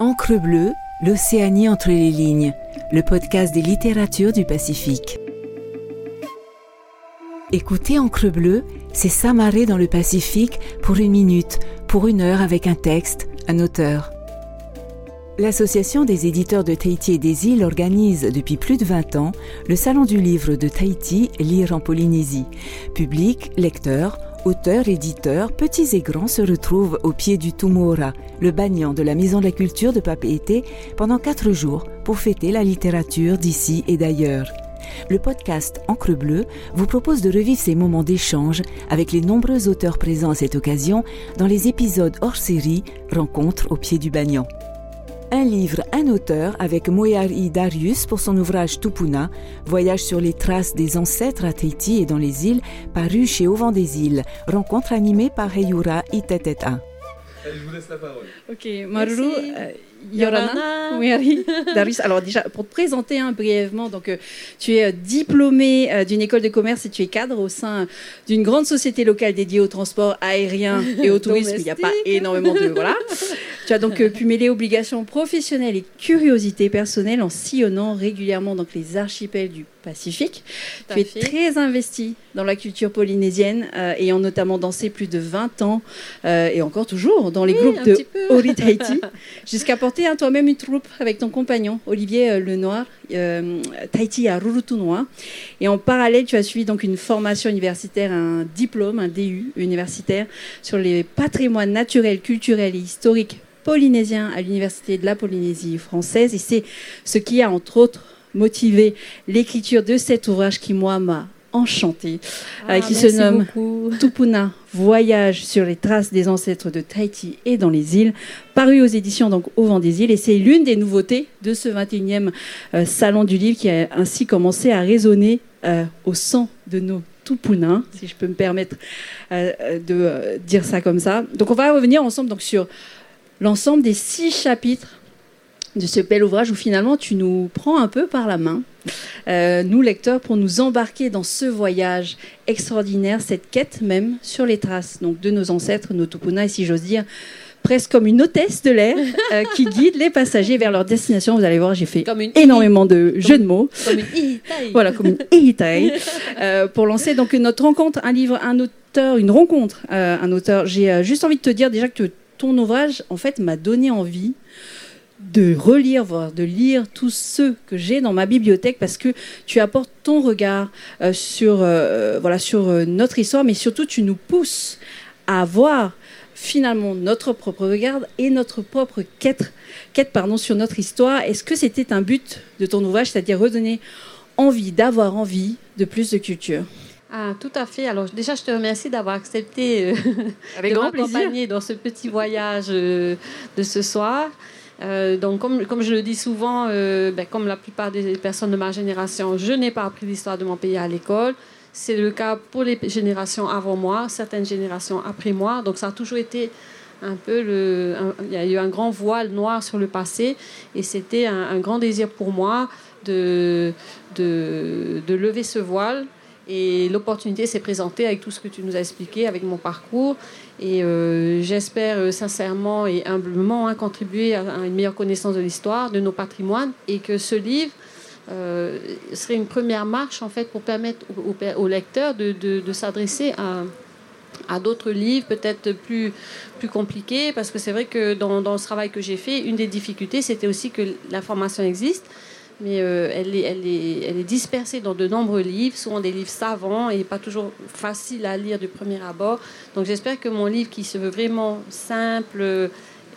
Encre bleue, l'Océanie entre les lignes, le podcast des littératures du Pacifique. Écoutez Encre bleue, c'est s'amarrer dans le Pacifique pour une minute, pour une heure avec un texte, un auteur. L'Association des éditeurs de Tahiti et des îles organise depuis plus de 20 ans le Salon du livre de Tahiti, Lire en Polynésie. Public, lecteurs, auteurs, éditeurs, petits et grands se retrouvent au pied du Tumora, le bagnan de la Maison de la Culture de Papeete, pendant quatre jours pour fêter la littérature d'ici et d'ailleurs. Le podcast Encre Bleue vous propose de revivre ces moments d'échange avec les nombreux auteurs présents à cette occasion dans les épisodes hors série Rencontres au pied du Bagnan. Un livre, un auteur avec Moyari Darius pour son ouvrage Tupuna, Voyage sur les traces des ancêtres à Tahiti et dans les îles, paru chez Auvent des îles. Rencontre animée par Heyura Iteteta. Allez, je vous laisse la parole. Ok, Maruru, euh, Yorana, Moyari Darius. Alors déjà, pour te présenter hein, brièvement, donc euh, tu es euh, diplômé euh, d'une école de commerce et tu es cadre au sein d'une grande société locale dédiée au transport aérien et au tourisme. Il n'y a pas énormément de voilà. Tu as donc pu mêler obligations professionnelles et curiosité personnelle en sillonnant régulièrement donc les archipels du Pacifique. Tu es très investi dans la culture polynésienne, euh, ayant notamment dansé plus de 20 ans euh, et encore toujours dans les Oui, groupes de. Ori Tahiti, jusqu'à porter hein, toi-même une troupe avec ton compagnon Olivier euh, Lenoir, Tahiti à Rurutunua. Et en parallèle, tu as suivi donc une formation universitaire, un diplôme, un DU universitaire sur les patrimoines naturels, culturels et historiques polynésiens à l'université de la Polynésie française. Et c'est ce qui a entre autres motivé l'écriture de cet ouvrage qui moi m'a enchanté, euh, qui se Ah, nomme beaucoup. Tupuna, voyage sur les traces des ancêtres de Tahiti et dans les îles, paru aux éditions donc au vent des îles. Et c'est l'une des nouveautés de ce 21e euh, salon du livre qui a ainsi commencé à résonner euh, au sang de nos Tupuna, si je peux me permettre de dire ça comme ça. Donc on va revenir ensemble donc sur l'ensemble des six chapitres de ce bel ouvrage où finalement tu nous prends un peu par la main, euh, nous lecteurs, pour nous embarquer dans ce voyage extraordinaire, cette quête même sur les traces donc de nos ancêtres, nos Tupuna, et si j'ose dire, presque comme une hôtesse de l'air euh, qui guide les passagers vers leur destination. Vous allez voir, j'ai fait Comme une énormément de jeux de mots. Comme une. Voilà, comme une ihitai. Euh, pour lancer donc notre rencontre, un livre, un auteur, une rencontre, euh, un auteur. J'ai juste envie de te dire déjà que ton ouvrage, en fait, m'a donné envie de relire, voire de lire tous ceux que j'ai dans ma bibliothèque parce que tu apportes ton regard euh, sur, euh, voilà, sur euh, notre histoire, mais surtout tu nous pousses à voir finalement notre propre regard et notre propre quête, quête pardon, sur notre histoire. Est-ce que c'était un but de ton ouvrage, c'est-à-dire redonner envie, d'avoir envie de plus de culture? Ah, tout à fait. Alors déjà, je te remercie d'avoir accepté euh, Avec de m'accompagner dans ce petit voyage euh, de ce soir. Euh, donc, comme, je le dis souvent, euh, ben, comme la plupart des personnes de ma génération, je n'ai pas appris l'histoire de mon pays à l'école. C'est le cas pour les générations avant moi, certaines générations après moi. Donc, ça a toujours été un peu le. il y a eu un grand voile noir sur le passé et c'était un, grand désir pour moi de lever ce voile. Et l'opportunité s'est présentée avec tout ce que tu nous as expliqué, avec mon parcours. Et euh, j'espère euh, sincèrement et humblement hein, contribuer à, une meilleure connaissance de l'histoire, de nos patrimoines, et que ce livre euh, serait une première marche en fait pour permettre aux, lecteurs de, s'adresser à, à d'autres livres peut-être plus, plus compliqués, parce que c'est vrai que dans, dans ce travail que j'ai fait, une des difficultés, c'était aussi que l'information existe, mais euh, elle, est, elle, est, elle est dispersée dans de nombreux livres, souvent des livres savants et pas toujours facile à lire du premier abord. Donc j'espère que mon livre, qui se veut vraiment simple,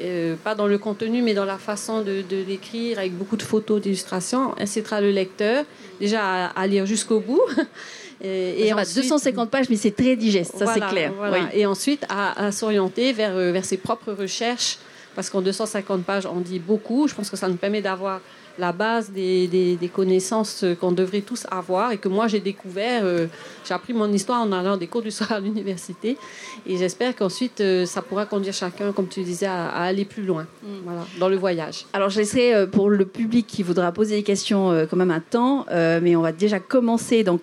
euh, pas dans le contenu, mais dans la façon de, de l'écrire, avec beaucoup de photos, d'illustrations, incitera le lecteur déjà à, à lire jusqu'au bout. Et, Et ensuite- 250 pages, mais c'est très digeste, ça voilà, c'est clair. voilà. Oui. Et ensuite, à, à s'orienter vers, euh, vers ses propres recherches, parce qu'en 250 pages, on dit beaucoup. Je pense que ça nous permet d'avoir la base des, des, connaissances qu'on devrait tous avoir et que moi j'ai découvert. Euh, j'ai appris mon histoire en allant des cours du soir à l'université et j'espère qu'ensuite euh, ça pourra conduire chacun, comme tu disais, à, aller plus loin mm. voilà, dans le voyage. Alors je laisserai euh, pour le public qui voudra poser des questions quand même un temps, mais on va déjà commencer donc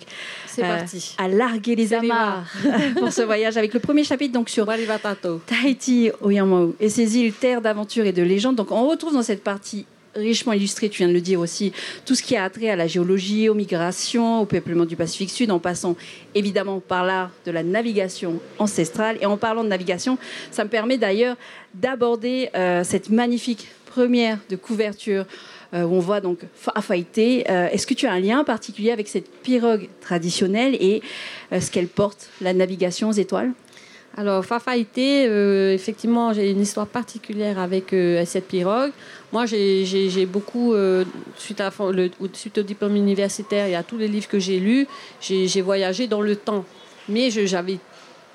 parti. à larguer les amarres pour ce voyage avec le premier chapitre donc sur Tahiti, Oyamaou et ses îles terres d'aventure et de légende. Donc on retrouve dans cette partie richement illustré, tu viens de le dire aussi, tout ce qui a trait à la géologie, aux migrations, au peuplement du Pacifique Sud, en passant évidemment par l'art de la navigation ancestrale. Et en parlant de navigation, ça me permet d'ailleurs d'aborder euh, cette magnifique première de couverture euh, où on voit donc Fafaité. Euh, est-ce que tu as un lien particulier avec cette pirogue traditionnelle et ce qu'elle porte, la navigation aux étoiles? Alors, Fafaïté, euh, effectivement, j'ai une histoire particulière avec euh, cette pirogue. Moi, j'ai beaucoup, euh, suite au diplôme universitaire et à tous les livres que j'ai lus, j'ai voyagé dans le temps. Mais j'avais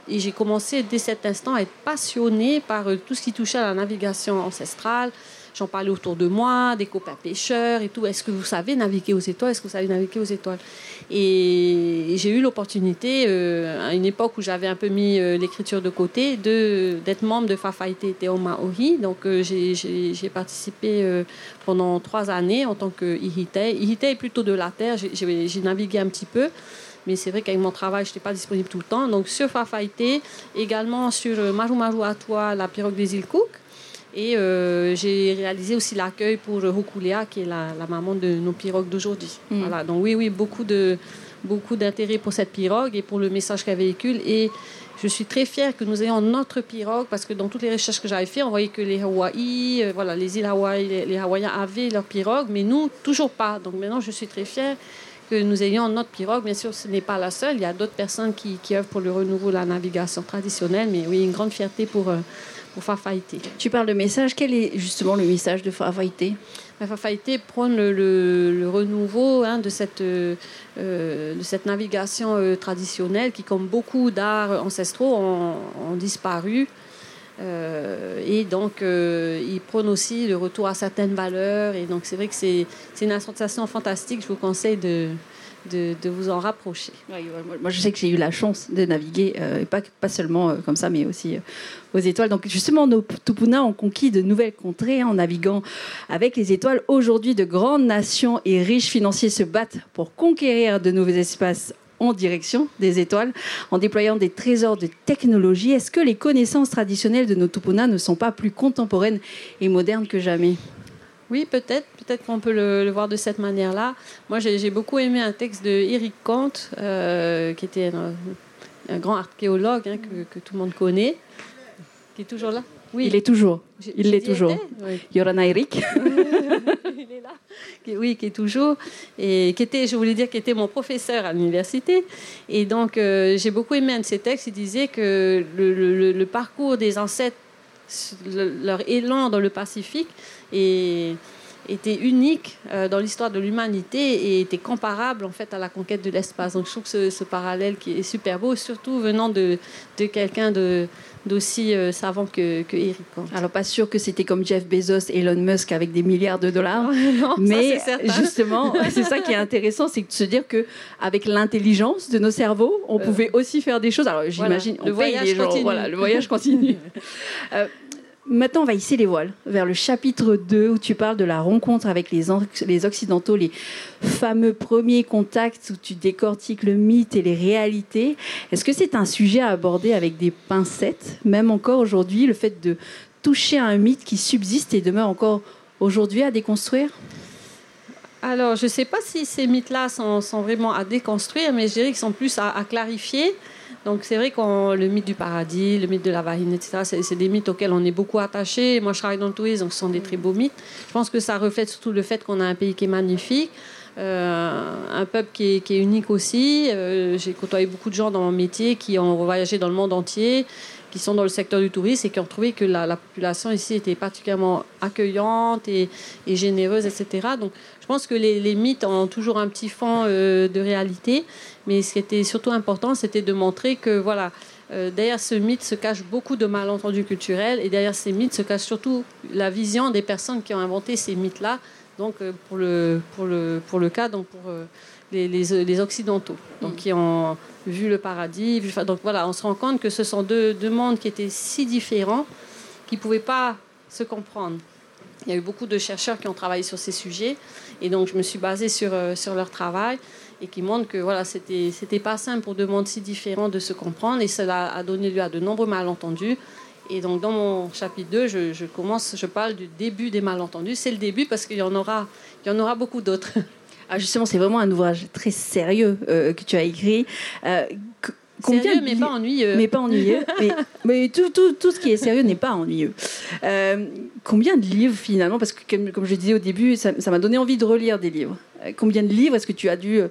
et j'ai commencé dès cet instant à être passionnée par tout ce qui touchait à la navigation ancestrale, J'en parlais autour de moi, des copains pêcheurs et tout. Est-ce que vous savez naviguer aux étoiles? Est-ce que vous savez naviguer aux étoiles? Et j'ai eu l'opportunité, euh, à une époque où j'avais un peu mis euh, l'écriture de côté, d'être membre de Fafaite Te Maori. Donc euh, j'ai participé pendant trois années en tant que Ihite. Est plutôt de la terre. J'ai navigué un petit peu. Mais c'est vrai qu'avec mon travail, je n'étais pas disponible tout le temps. Donc sur Fafaite, également sur Maru Maru Atua, la pirogue des îles Cook. Et euh, j'ai réalisé aussi l'accueil pour Rukulea, qui est la, maman de nos pirogues d'aujourd'hui. Mm. Voilà. Donc oui, oui, beaucoup de beaucoup d'intérêt pour cette pirogue et pour le message qu'elle véhicule. Et je suis très fière que nous ayons notre pirogue parce que dans toutes les recherches que j'avais faites, on voyait que les Hawaï, euh, voilà, les îles Hawaï, les, Hawaïens avaient leur pirogue, mais nous, toujours pas. Donc maintenant, je suis très fière que nous ayons notre pirogue. Bien sûr, ce n'est pas la seule. Il y a d'autres personnes qui, qui œuvrent pour le renouveau de la navigation traditionnelle, mais oui, une grande fierté pour, euh, pour Fafaïté. Tu parles de message. Quel est justement le message de Fafaïté Fafaïté prône le, renouveau hein, de, cette, euh, de cette navigation euh, traditionnelle qui, comme beaucoup d'arts ancestraux, ont, disparu. Euh, et donc, il prône aussi le retour à certaines valeurs. Et donc, c'est vrai que c'est une association fantastique. Je vous conseille de, de, vous en rapprocher. moi, je sais que j'ai eu la chance de naviguer, euh, et pas, seulement euh, comme ça, mais aussi euh, aux étoiles. Donc justement, nos Tupuna ont conquis de nouvelles contrées en naviguant avec les étoiles. Aujourd'hui, de grandes nations et riches financiers se battent pour conquérir de nouveaux espaces en direction des étoiles en déployant des trésors de technologie. Est-ce que les connaissances traditionnelles de nos Tupuna ne sont pas plus contemporaines et modernes que jamais? Oui, peut-être. Peut-être qu'on peut le, voir de cette manière-là. Moi, j'ai beaucoup aimé un texte de Eric Kant, euh, qui était un, grand archéologue hein, que, tout le monde connaît, qui est toujours là? Oui. Il est toujours. Il l'est toujours. Yorana Eric. Il est là. Oui, qui est toujours. Et qui était, je voulais dire, qui était mon professeur à l'université. Et donc, euh, j'ai beaucoup aimé un de ses textes. Il disait que le parcours des ancêtres leur élan dans le Pacifique était unique euh, dans l'histoire de l'humanité et était comparable en fait à la conquête de l'espace. Donc je trouve que ce, parallèle qui est super beau, surtout venant de, de quelqu'un de d'aussi euh, savant que, que Eric. Alors pas sûr que c'était comme Jeff Bezos, Elon Musk avec des milliards de dollars, mais justement c'est ça qui est intéressant, c'est de se dire que avec l'intelligence de nos cerveaux, on euh. pouvait aussi faire des choses. Alors j'imagine, le, voyage. Voilà, le voyage continue. Maintenant, on va hisser les voiles vers le chapitre 2 où tu parles de la rencontre avec les, les Occidentaux, les fameux premiers contacts où tu décortiques le mythe et les réalités. Est-ce que c'est un sujet à aborder avec des pincettes, même encore aujourd'hui, le fait de toucher à un mythe qui subsiste et demeure encore aujourd'hui à déconstruire? Alors, je ne sais pas si ces mythes-là sont, vraiment à déconstruire, mais je dirais qu'ils sont plus à clarifier. Donc c'est vrai que le mythe du paradis, le mythe de la vagine, etc., c'est des mythes auxquels on est beaucoup attaché. Moi, je travaille dans le tourisme, donc ce sont des très beaux mythes. Je pense que ça reflète surtout le fait qu'on a un pays qui est magnifique, euh, un peuple qui est, unique aussi. Euh, j'ai côtoyé beaucoup de gens dans mon métier qui ont voyagé dans le monde entier, qui sont dans le secteur du tourisme et qui ont trouvé que la, population ici était particulièrement accueillante et, généreuse, etc. Donc je pense que les, mythes ont toujours un petit fond euh, de réalité. Mais ce qui était surtout important, c'était de montrer que voilà, euh, derrière ce mythe se cache beaucoup de malentendus culturels et derrière ces mythes se cache surtout la vision des personnes qui ont inventé ces mythes-là Donc pour le, pour le, pour le cas, donc pour les, les, Occidentaux, donc mm. qui ont vu le paradis. donc voilà, on se rend compte que ce sont deux, deux mondes qui étaient si différents qu'ils ne pouvaient pas se comprendre. Il y a eu beaucoup de chercheurs qui ont travaillé sur ces sujets, et donc je me suis basée sur, sur leur travail et qui montre que voilà, c'était c'était pas simple pour deux mondes si différents de se comprendre et cela a donné lieu à de nombreux malentendus. Et donc dans mon chapitre 2, je, commence, je parle du début des malentendus. C'est le début parce qu'il y en aura, il y en aura beaucoup d'autres. Ah, justement, c'est vraiment un ouvrage très sérieux euh, que tu as écrit. Euh, Sérieux, mais pas ennuyeux. Mais pas ennuyeux. mais, tout, tout, tout, ce qui est sérieux n'est pas ennuyeux. Euh, combien de livres finalement Parce que comme, comme, je disais au début, ça m'a donné envie de relire des livres. Combien de livres est-ce que tu as dû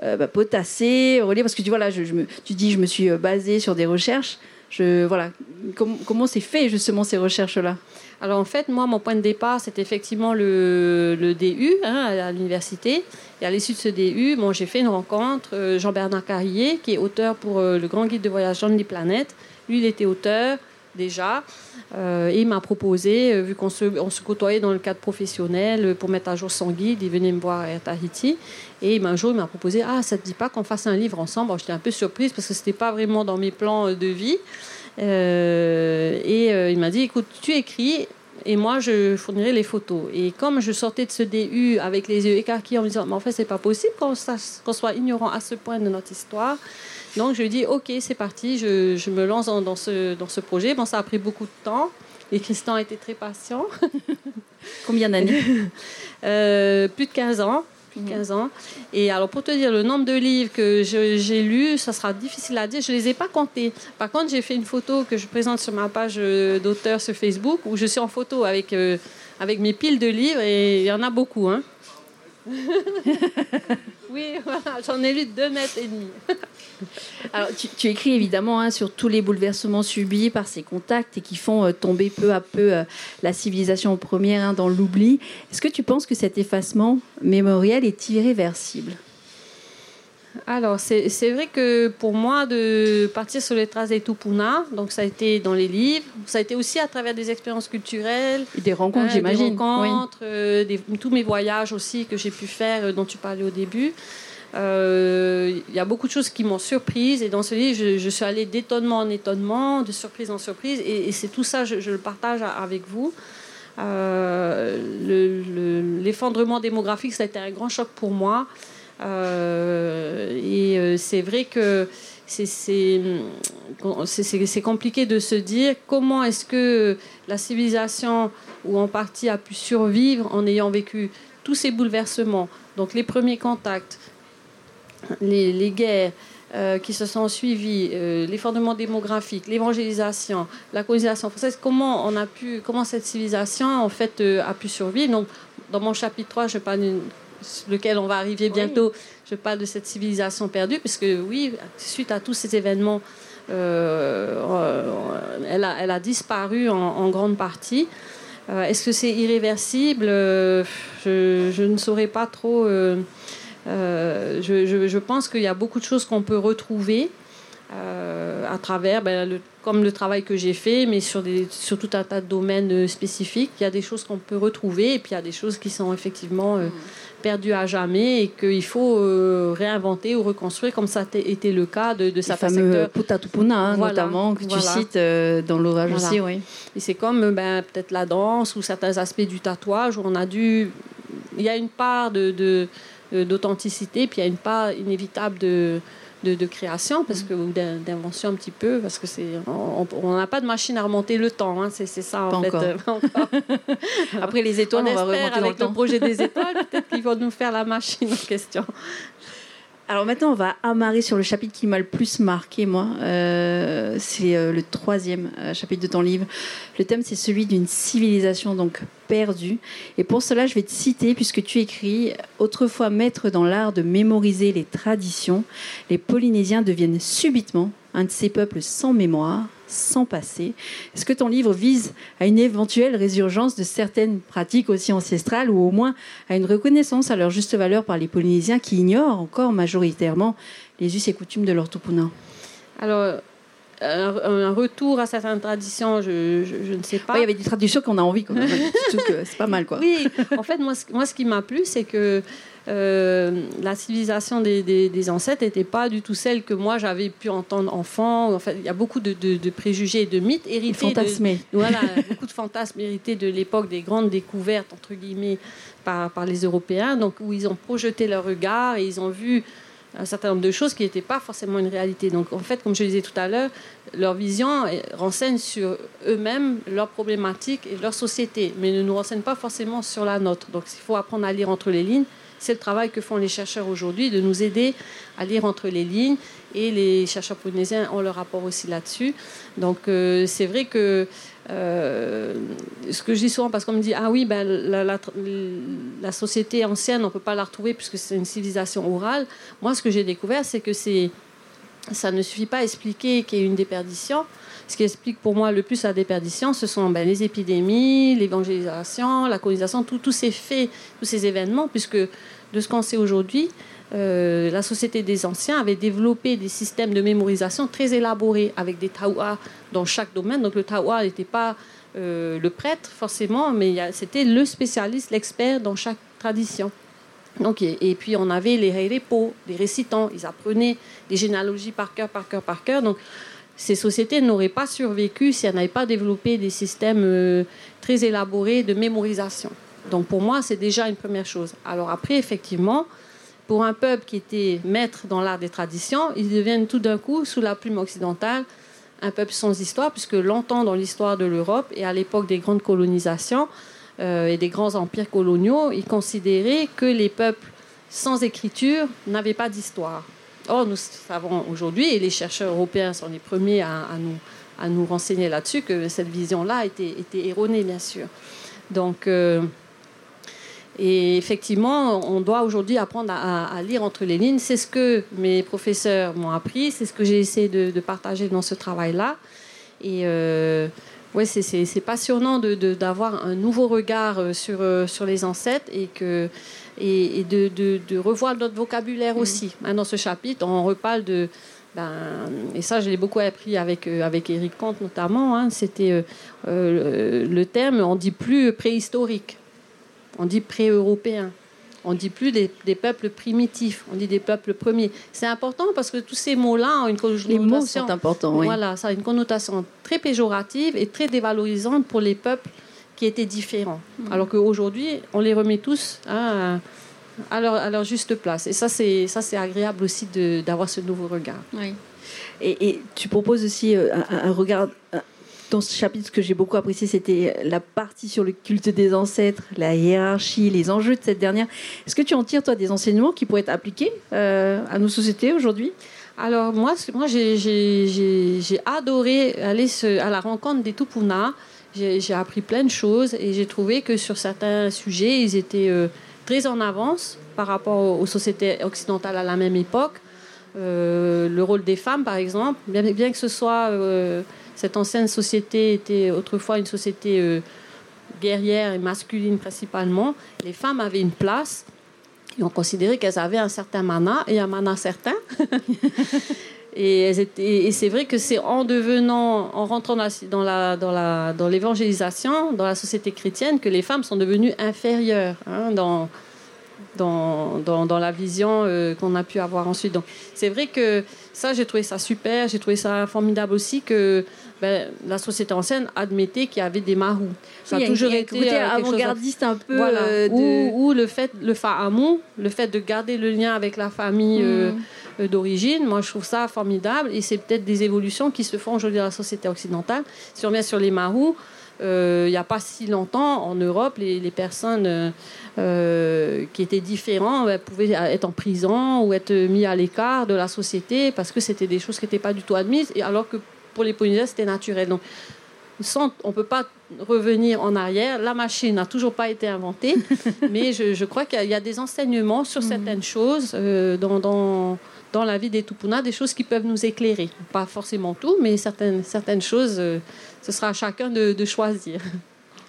bah, potasser, relire? Parce que tu, voilà, je, me, tu dis, je me suis basée sur des recherches. Je, voilà, comment c'est fait justement ces recherches-là? Alors en fait, moi, mon point de départ, c'est effectivement le, le DU hein, à l'université. Et à l'issue de ce DU, j'ai fait une rencontre. Jean-Bernard Carrier, qui est auteur pour le Grand Guide de voyage dans les planètes. Lui, il était auteur déjà. Euh, il m'a proposé, euh, vu qu'on se, côtoyait dans le cadre professionnel euh, pour mettre à jour son guide, il venait me voir à Tahiti. Et un jour, il m'a proposé Ah, ça te dit pas qu'on fasse un livre ensemble? J'étais un peu surprise parce que ce n'était pas vraiment dans mes plans de vie. et il m'a dit Écoute, tu écris et moi, je fournirai les photos. Et comme je sortais de ce DU avec les yeux écarquillés en me disant Mais en fait, c'est pas possible qu'on soit ignorant à ce point de notre histoire. Donc je lui dis ok c'est parti, je, me lance dans, ce, dans ce projet. Bon ça a pris beaucoup de temps et Christian a été très patient. Combien d'années? Euh, Plus de 15 ans. Plus de 15 ans. Et alors, pour te dire le nombre de livres que j'ai lus, ça sera difficile à dire. Je ne les ai pas comptés. Par contre, j'ai fait une photo que je présente sur ma page euh, d'auteur sur Facebook où je suis en photo avec, euh, avec mes piles de livres et il y en a beaucoup. Hein. oui, j'en ai lu deux mètres et demi. Alors, tu, écris évidemment hein, sur tous les bouleversements subis par ces contacts et qui font euh, tomber peu à peu euh, la civilisation première hein, dans l'oubli. Est-ce que tu penses que cet effacement mémoriel est irréversible alors, c'est vrai que pour moi, de partir sur les traces des Tupuna, donc ça a été dans les livres, ça a été aussi à travers des expériences culturelles. Et des rencontres, hein, j'imagine. Des rencontres, euh, tous mes voyages aussi que j'ai pu faire, euh, dont tu parlais au début. Euh, il y a beaucoup de choses qui m'ont surprise et dans ce livre, je, suis allée d'étonnement en étonnement, de surprise en surprise et, c'est tout ça, je, le partage avec vous. L'effondrement démographique, ça a été un grand choc pour moi. Euh, et euh, c'est vrai que c'est compliqué de se dire comment est-ce que la civilisation, ou en partie, a pu survivre en ayant vécu tous ces bouleversements. Donc les premiers contacts, les, guerres, euh, qui se sont suivies, l'effondrement démographique, l'évangélisation, la colonisation française, comment on a pu, comment cette civilisation en fait a pu survivre. Donc, dans mon chapitre 3, je parle lequel on va arriver bientôt. Je parle de cette civilisation perdue, puisque oui, suite à tous ces événements, euh, elle, a, elle, a, disparu en, grande partie. Euh, est-ce que c'est irréversible? Je, je, ne saurais pas trop. Euh, je, je, pense qu'il y a beaucoup de choses qu'on peut retrouver. à travers, ben, le, comme le travail que j'ai fait, mais sur, des, sur tout un tas de domaines spécifiques. Il y a des choses qu'on peut retrouver et puis il y a des choses qui sont effectivement mm perdu à jamais et qu'il faut euh, réinventer ou reconstruire comme ça a été le cas de, de certains secteurs. Putatupuna, hein, notamment, que tu cites euh, dans l'orage aussi. Oui. Et c'est comme ben, peut-être la danse ou certains aspects du tatouage où on a dû... Il y a une part de, d'authenticité, puis il y a une part inévitable de, de, création parce que, ou d'invention un petit peu, parce que c'est on n'a pas de machine à remonter le temps. Hein, c'est ça, en fait. Euh, Après les étoiles, on, va remonter avec le, projet des étoiles, peut-être qu'ils vont nous faire la machine en question. Alors maintenant, on va amarrer sur le chapitre qui m'a le plus marqué, moi. Euh, c'est euh, le troisième euh, chapitre de ton livre. Le thème, c'est celui d'une civilisation donc perdue. Et pour cela, je vais te citer, puisque tu écris Autrefois maître dans l'art de mémoriser les traditions, les Polynésiens deviennent subitement un de ces peuples sans mémoire, sans passé. Est-ce que ton livre vise à une éventuelle résurgence de certaines pratiques aussi ancestrales ou au moins à une reconnaissance à leur juste valeur par les Polynésiens qui ignorent encore majoritairement les us et coutumes de leur tupuna un, retour à certaines traditions, je, je, ne sais pas. il y avait des traditions qu'on a envie, c'est pas mal. Quoi. Oui, en fait, moi, moi ce qui m'a plu, c'est que euh, la civilisation des, des, ancêtres n'était pas du tout celle que moi j'avais pu entendre enfant. En fait, il y a beaucoup de, de, préjugés et de mythes hérités. Fantasmés. voilà, beaucoup de fantasmes hérités de l'époque des grandes découvertes, entre guillemets, par, par les Européens, donc où ils ont projeté leur regard et ils ont vu un certain nombre de choses qui n'étaient pas forcément une réalité. Donc en fait, comme je le disais tout à l'heure, leur vision renseigne sur eux-mêmes, leurs problématiques et leur société, mais ne nous renseigne pas forcément sur la nôtre. Donc il faut apprendre à lire entre les lignes. C'est le travail que font les chercheurs aujourd'hui, de nous aider à lire entre les lignes. Et les chercheurs polynésiens ont leur rapport aussi là-dessus. Donc euh, c'est vrai que euh, ce que je dis souvent, parce qu'on me dit, ah oui, ben, la, société ancienne, on ne peut pas la retrouver puisque c'est une civilisation orale. Moi, ce que j'ai découvert, c'est que ça ne suffit pas à expliquer qu'il y ait une déperdition. Ce qui explique pour moi le plus la déperdition, ce sont ben, les épidémies, l'évangélisation, la colonisation, tous ces faits, tous ces événements, puisque de ce qu'on sait aujourd'hui, euh, la Société des Anciens avait développé des systèmes de mémorisation très élaborés avec des taouas dans chaque domaine. Donc le taoua n'était pas euh, le prêtre forcément, mais c'était le spécialiste, l'expert dans chaque tradition. Donc, et, puis on avait les repos, les récitants, ils apprenaient des généalogies par cœur, par cœur, par cœur. Donc ces sociétés n'auraient pas survécu si elles n'avaient pas développé des systèmes euh, très élaborés de mémorisation. Donc pour moi, c'est déjà une première chose. Alors après, effectivement, pour un peuple qui était maître dans l'art des traditions, ils deviennent tout d'un coup, sous la plume occidentale, un peuple sans histoire, puisque longtemps dans l'histoire de l'Europe et à l'époque des grandes colonisations euh, et des grands empires coloniaux, ils considéraient que les peuples sans écriture n'avaient pas d'histoire. Or, nous savons aujourd'hui, et les chercheurs européens sont les premiers à, nous, à nous renseigner là-dessus, que cette vision-là était, erronée, bien sûr. Donc, euh, et effectivement, on doit aujourd'hui apprendre à, lire entre les lignes. C'est ce que mes professeurs m'ont appris, c'est ce que j'ai essayé de, partager dans ce travail-là. Et euh, ouais, c'est passionnant d'avoir de, un nouveau regard euh, sur, euh, sur les ancêtres et, que, et, de, de, revoir notre vocabulaire aussi. Mm. Hein, dans ce chapitre, on reparle de... Ben, et ça, je l'ai beaucoup appris avec, avec Eric Comte notamment. Hein, C'était le terme, on dit plus préhistorique on dit pré-européen. On dit plus des, peuples primitifs, on dit des peuples premiers. C'est important parce que tous ces mots-là ont une connotation. Les mots sont importants, oui. Voilà, ça a une connotation très péjorative et très dévalorisante pour les peuples qui étaient différents. Mm. Alors qu'aujourd'hui, on les remet tous hein, à, leur, juste place. Et ça, c'est ça, c'est agréable aussi d'avoir ce nouveau regard. Oui. Et, tu proposes aussi euh, un, un regard dans ce chapitre, ce que j'ai beaucoup apprécié, c'était la partie sur le culte des ancêtres, la hiérarchie, les enjeux de cette dernière. Est-ce que tu en tires, toi, des enseignements qui pourraient être appliqués euh, à nos sociétés aujourd'hui? Alors, moi, moi j'ai adoré aller à la rencontre des Tupuna. J'ai appris plein de choses et j'ai trouvé que sur certains sujets, ils étaient euh, très en avance par rapport aux sociétés occidentales à la même époque. Euh, le rôle des femmes, par exemple, bien, bien que ce soit cette ancienne société était autrefois une société euh, guerrière et masculine principalement. Les femmes avaient une place et on considérait qu'elles avaient un certain mana et un mana certain. et, et c'est vrai que c'est en devenant, en rentrant dans, la, dans, la, dans l'évangélisation, dans la société chrétienne, que les femmes sont devenues inférieures hein, dans, dans, dans, la vision euh, qu'on a pu avoir ensuite. Donc, c'est vrai que ça, j'ai trouvé ça super. J'ai trouvé ça formidable aussi que ben, la société ancienne admettait qu'il y avait des marous. Ça a toujours été euh, avant-gardiste un peu. Euh, ou, le fait, le fahamon, le fait de garder le lien avec la famille mm. d'origine. Moi, je trouve ça formidable. Et c'est peut-être des évolutions qui se font aujourd'hui dans la société occidentale. Si on revient sur les marous, il n'y a pas si longtemps, en Europe, les, les personnes euh, qui étaient différents pouvaient être en prison ou être mis à l'écart de la société parce que c'était des choses qui n'étaient pas du tout admises, et alors que pour les Polynésiens, c'était naturel. Donc, on ne peut pas revenir en arrière. La machine n'a toujours pas été inventée, mais je, crois qu'il y a des enseignements sur mhm. certaines choses euh, dans, dans, dans, la vie des Tupuna, des choses qui peuvent nous éclairer. Pas forcément tout, mais certaines, certaines choses, euh, ce sera à chacun de, de choisir.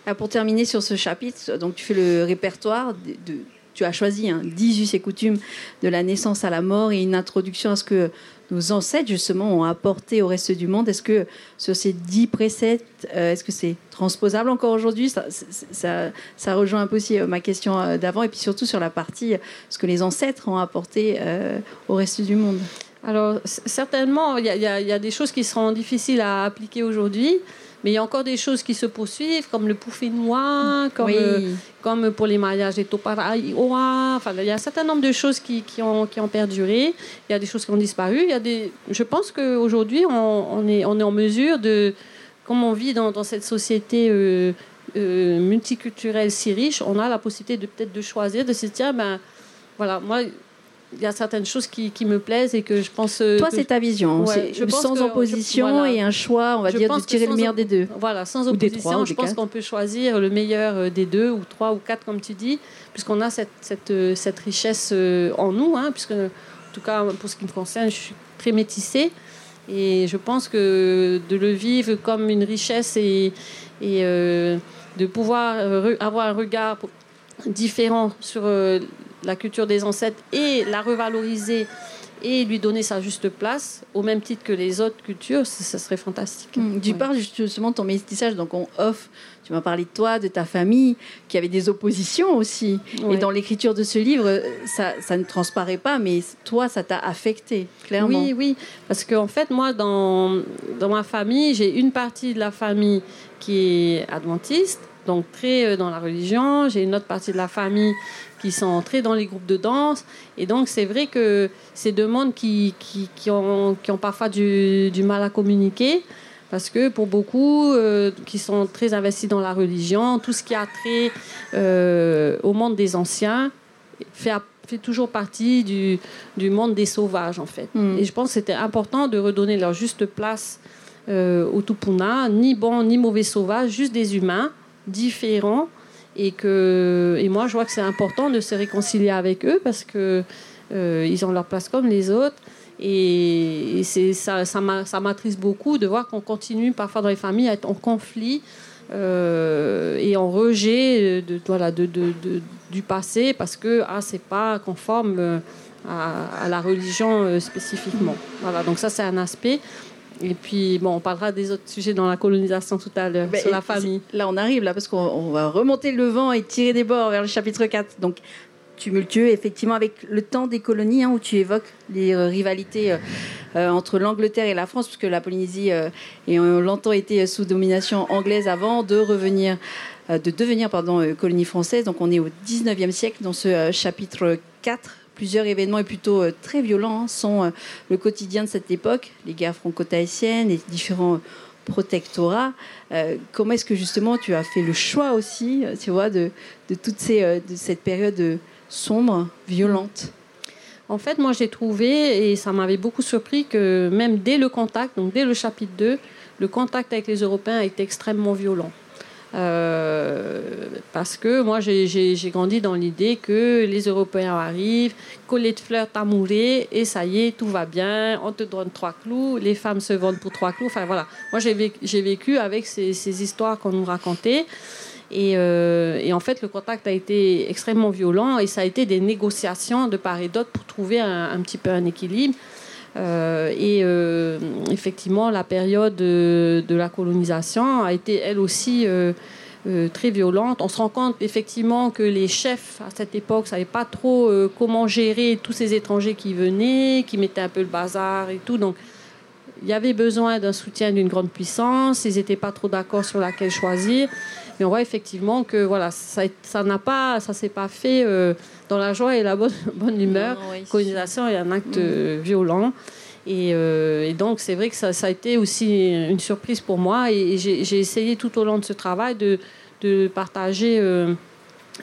Ah, pour terminer sur ce chapitre, donc tu fais le répertoire de, tu as choisi hein, 10 us et coutumes de la naissance à la mort et une introduction à ce que nos ancêtres justement ont apporté au reste du monde Est-ce que sur ces dix préceptes, euh, est-ce que c'est transposable encore aujourd'hui? Ça, rejoint un peu aussi ma question d'avant et puis surtout sur la partie ce que les ancêtres ont apporté au reste du monde. Alors certainement, il y, y, a des choses qui seront difficiles à appliquer aujourd'hui. Mais il y a encore des choses qui se poursuivent, comme le poufinois, comme, euh, comme pour les mariages des toparaïoa. Enfin, il y a un certain nombre de choses qui, qui, ont, qui ont perduré. Il y a des choses qui ont disparu. Il y a des... Je pense qu'aujourd'hui, on, on, est, on est en mesure de, comme on vit dans, dans cette société euh, euh, multiculturelle si riche, on a la possibilité de peut-être de choisir, de se dire, ben, voilà, moi, il y a certaines choses qui, qui, me plaisent et que je pense. Euh, Toi, c'est ta vision. je pense sans opposition et un choix, on va dire, de tirer le meilleur des deux. Voilà, sans opposition, je pense qu'on peut choisir le meilleur euh, des deux, ou trois, ou quatre, comme tu dis, puisqu'on a cette, cette, euh, cette, richesse en nous, hein, puisque, en tout cas, pour ce qui me concerne, je suis très métissée. Et je pense que de le vivre comme une richesse et, et de pouvoir avoir un regard différent sur la culture des ancêtres et la revaloriser et lui donner sa juste place au même titre que les autres cultures, ça, serait fantastique. Mmh, tu parles justement de ton métissage, donc on offre, tu m'as parlé de toi, de ta famille, qui avait des oppositions aussi. Et dans l'écriture de ce livre, ça, ça, ne transparaît pas, mais toi, ça t'a affecté, clairement. Oui, oui, parce qu'en en fait, moi, dans, dans ma famille, j'ai une partie de la famille qui est adventiste, donc très euh, dans la religion. J'ai une autre partie de la famille qui sont entrés dans les groupes de danse. Et donc, c'est vrai que c'est deux mondes qui, qui, qui, ont, qui ont parfois du, du, mal à communiquer. Parce que pour beaucoup euh, qui sont très investis dans la religion, tout ce qui a trait euh, au monde des anciens fait, fait toujours partie du, du, monde des sauvages, en fait. Mm. Et je pense que c'était important de redonner leur juste place euh, au Tupuna, ni bon ni mauvais sauvages, juste des humains différents et que et moi je vois que c'est important de se réconcilier avec eux parce que euh, ils ont leur place comme les autres et, c'est ça ça m'attriste beaucoup de voir qu'on continue parfois dans les familles à être en conflit euh, et en rejet de, voilà, de, de, du passé parce que ah, c'est pas conforme euh, à, la religion spécifiquement. Voilà, donc ça c'est un aspect. Et puis, bon, on parlera des autres sujets dans la colonisation tout à l'heure, ben, sur la famille. Là, on arrive, là, parce qu'on va remonter le vent et tirer des bords vers le chapitre 4. Donc, tumultueux, effectivement, avec le temps des colonies, hein, où tu évoques les euh, rivalités euh, euh, entre l'Angleterre et la France, puisque la Polynésie et on longtemps été sous domination anglaise avant de revenir, de devenir, pardon, colonie française. Donc, on est au 19e siècle dans ce chapitre 4 plusieurs événements et plutôt euh, très violents hein, sont euh, le quotidien de cette époque, les guerres franco-tahitiennes, les différents protectorats. Euh, comment est-ce que justement tu as fait le choix aussi, tu vois, de, de toute cette période sombre, violente? En fait, moi j'ai trouvé, et ça m'avait beaucoup surpris, que même dès le contact, donc dès le chapitre 2, le contact avec les Européens a été extrêmement violent. Euh, parce que moi, j'ai grandi dans l'idée que les Européens arrivent, collet de fleurs t'amouré, et ça y est, tout va bien, on te donne trois clous, les femmes se vendent pour trois clous. Enfin voilà, moi j'ai vécu, avec ces, histoires qu'on nous racontait. Et, euh, et, en fait, le contact a été extrêmement violent et ça a été des négociations de part et d'autre pour trouver un, petit peu un équilibre. Euh, et euh, effectivement, la période de, la colonisation a été elle aussi euh, très violente. On se rend compte effectivement que les chefs à cette époque ne savaient pas trop comment gérer tous ces étrangers qui venaient, qui mettaient un peu le bazar et tout. Donc, il y avait besoin d'un soutien d'une grande puissance. Ils n'étaient pas trop d'accord sur laquelle choisir. Mais on voit effectivement que voilà, ça n'a pas, ça s'est pas fait dans la joie et la bonne, bonne humeur. La Colonisation est un acte mm. violent. Euh, et, donc, c'est vrai que ça, ça, a été aussi une surprise pour moi. Et, j'ai essayé tout au long de ce travail de, de partager, euh,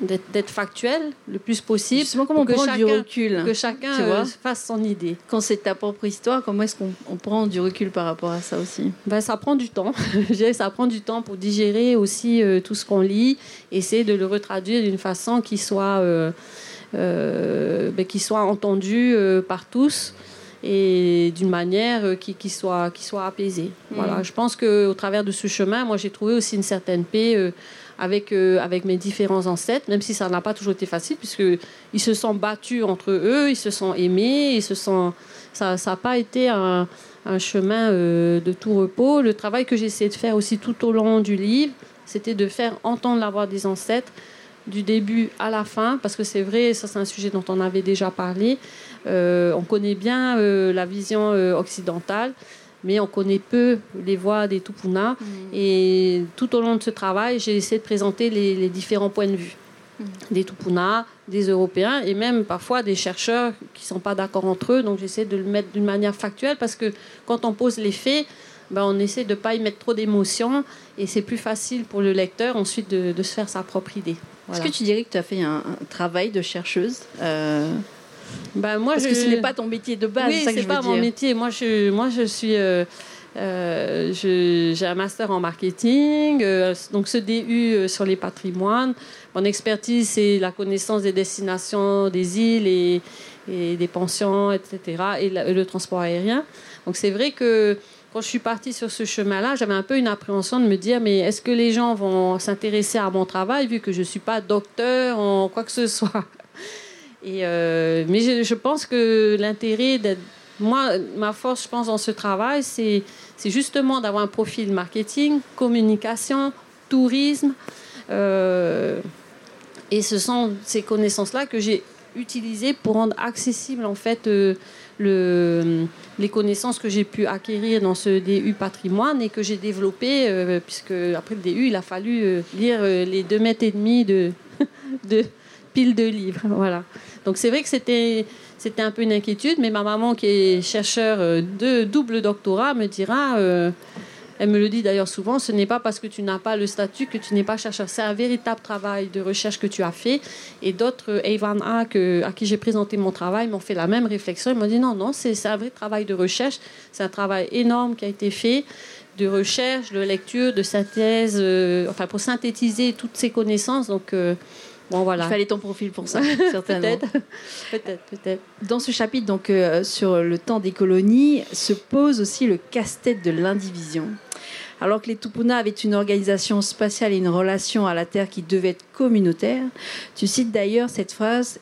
d'être factuel le plus possible. Justement, comment on prend chacun, du recul Que chacun euh, fasse son idée. Quand c'est ta propre histoire, comment est-ce qu'on prend du recul par rapport à ça aussi? Ben, Ça prend du temps. ça prend du temps pour digérer aussi tout ce qu'on lit, essayer de le retraduire d'une façon qui soit, ben, qui soit entendue par tous. et d'une manière qui, qui, soit, qui soit apaisée. Mm. Voilà, je pense qu'au travers de ce chemin, moi j'ai trouvé aussi une certaine paix avec, avec mes différents ancêtres, même si ça n'a pas toujours été facile, puisqu'ils se sont battus entre eux, ils se sont aimés, ils se sont... ça n'a pas été un, chemin de tout repos. Le travail que j'ai de faire aussi tout au long du livre, c'était de faire entendre la voix des ancêtres du début à la fin, parce que c'est vrai, ça c'est un sujet dont on avait déjà parlé. Euh, on connaît bien euh, la vision euh, occidentale, mais on connaît peu les voix des Tupuna. Mm. Et tout au long de ce travail, j'ai essayé de présenter les, différents points de vue mm. des Tupuna, des Européens, et même parfois des chercheurs qui ne sont pas d'accord entre eux. Donc j'essaie de le mettre d'une manière factuelle, parce que quand on pose les faits, ben, on essaie de ne pas y mettre trop d'émotions et c'est plus facile pour le lecteur ensuite de, se faire sa propre idée. Est-ce que tu dirais que tu as fait un, travail de chercheuse euh, ben, moi, Parce que ce n'est pas ton métier de base. Oui, ce n'est pas mon métier. Moi, je, moi, je suis. Euh, euh, j'ai un master en marketing, donc ce DU sur les patrimoines. Mon expertise, c'est la connaissance des destinations des îles et, des pensions, etc., et, et le transport aérien. Donc c'est vrai que quand je suis partie sur ce chemin-là, j'avais un peu une appréhension de me dire, mais est-ce que les gens vont s'intéresser à mon travail vu que je ne suis pas docteur en quoi que ce soit? Euh, Mais je, pense que l'intérêt. Moi, ma force, je pense, dans ce travail, c'est, justement d'avoir un profil marketing, communication, tourisme. Euh, et ce sont ces connaissances-là que j'ai utilisées pour rendre accessible, en fait, euh, le, les connaissances que j'ai pu acquérir dans ce DU patrimoine et que j'ai développé, euh, puisque après le DU, il a fallu lire les deux mètres et demi de, de piles de livres. Voilà. Donc c'est vrai que c'était c'était un peu une inquiétude, mais ma maman qui est chercheur de double doctorat me dira elle me le dit d'ailleurs souvent, ce n'est pas parce que tu n'as pas le statut que tu n'es pas chercheur. C'est un véritable travail de recherche que tu as fait. Et d'autres, Evan A, que, à qui j'ai présenté mon travail, m'ont fait la même réflexion. Ils m'ont dit non, non, c'est un vrai travail de recherche. C'est un travail énorme qui a été fait de recherche, de lecture, de synthèse, euh, enfin pour synthétiser toutes ces connaissances. Donc, euh, Bon, voilà. Il fallait ton profil pour ça, certainement. peut-être, peut-être, Dans ce chapitre, donc, euh, sur le temps des colonies, se pose aussi le casse-tête de l'indivision. Alors que les Tupuna avaient une organisation spatiale et une relation à la Terre qui devait être communautaire, tu cites d'ailleurs cette phrase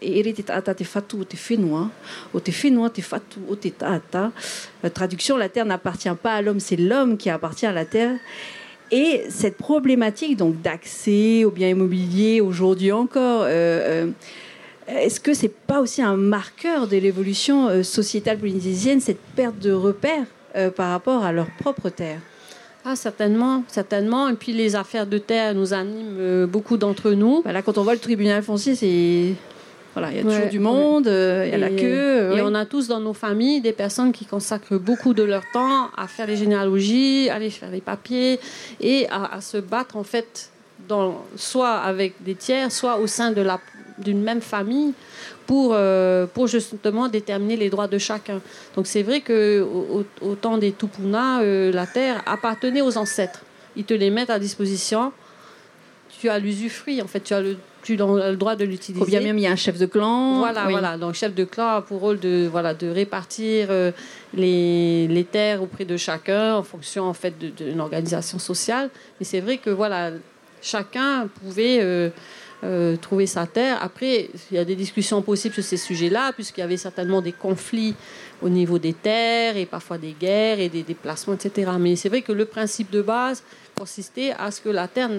traduction la Terre n'appartient pas à l'homme, c'est l'homme qui appartient à la Terre. Et cette problématique donc d'accès aux biens immobiliers aujourd'hui encore, euh, euh, est-ce que c'est pas aussi un marqueur de l'évolution euh, sociétale polynésienne, cette perte de repères par rapport à leur propre terre? Ah, certainement, certainement. Et puis les affaires de terre nous animent beaucoup d'entre nous. Bah là, quand on voit le tribunal foncier, c'est voilà, il y a toujours du monde, euh, il y a la queue. Et on a tous dans nos familles des personnes qui consacrent beaucoup de leur temps à faire les généalogies, à aller faire les papiers et à, se battre en fait, dans, soit avec des tiers, soit au sein de la d'une même famille pour, euh, pour justement déterminer les droits de chacun. Donc c'est vrai que au, temps des Tupuna, euh, la terre appartenait aux ancêtres. Ils te les mettent à disposition. Tu as l'usufruit, en fait, tu as le, tu as le droit de l'utiliser. bien même il y a un chef de clan. Voilà, voilà. Donc chef de clan a pour rôle de voilà de répartir euh, les, les, terres auprès de chacun en fonction en fait d'une organisation sociale. Mais c'est vrai que voilà chacun pouvait euh, trouver sa terre. Après, il y a des discussions possibles sur ces sujets-là, puisqu'il y avait certainement des conflits au niveau des terres et parfois des guerres et des déplacements, etc. Mais c'est vrai que le principe de base consistait à ce que la terre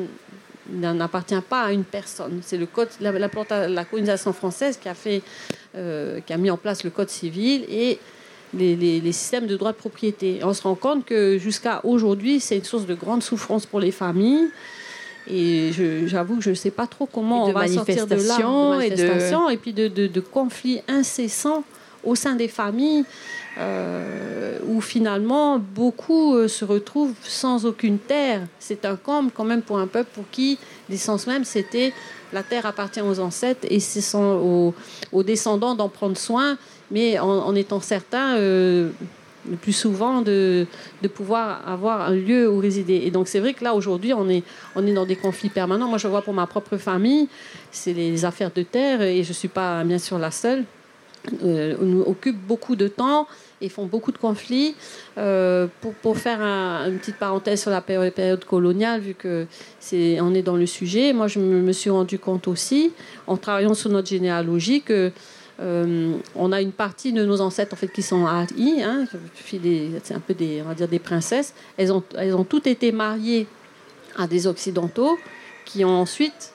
n'appartient pas à une personne. C'est le code, la, la, colonisation française qui a fait, euh, qui a mis en place le code civil et les, systèmes de droit de propriété. on se rend compte que jusqu'à aujourd'hui, c'est une source de grande souffrance pour les familles. Et j'avoue que je ne sais pas trop comment on va sortir de là, et, puis de, de, de conflits incessants au sein des familles euh, où finalement beaucoup euh, se retrouvent sans aucune terre. C'est un comble quand même pour un peuple pour qui l'essence même c'était la terre appartient aux ancêtres et c'est aux, aux, descendants d'en prendre soin, mais en, étant certain euh, le plus souvent de, de, pouvoir avoir un lieu où résider. Et donc c'est vrai que là aujourd'hui on est, on est dans des conflits permanents. Moi je vois pour ma propre famille, c'est les affaires de terre et je ne suis pas bien sûr la seule. nous occupent beaucoup de temps et font beaucoup de conflits. pour, pour, faire une petite parenthèse sur la période, coloniale, vu que c'est on est dans le sujet, moi je me, suis rendu compte aussi, en travaillant sur notre généalogie, que on a une partie de nos ancêtres en fait qui sont haïs, hein, c'est un peu des, on va dire des princesses. Elles ont, elles ont toutes été mariées à des occidentaux qui ont ensuite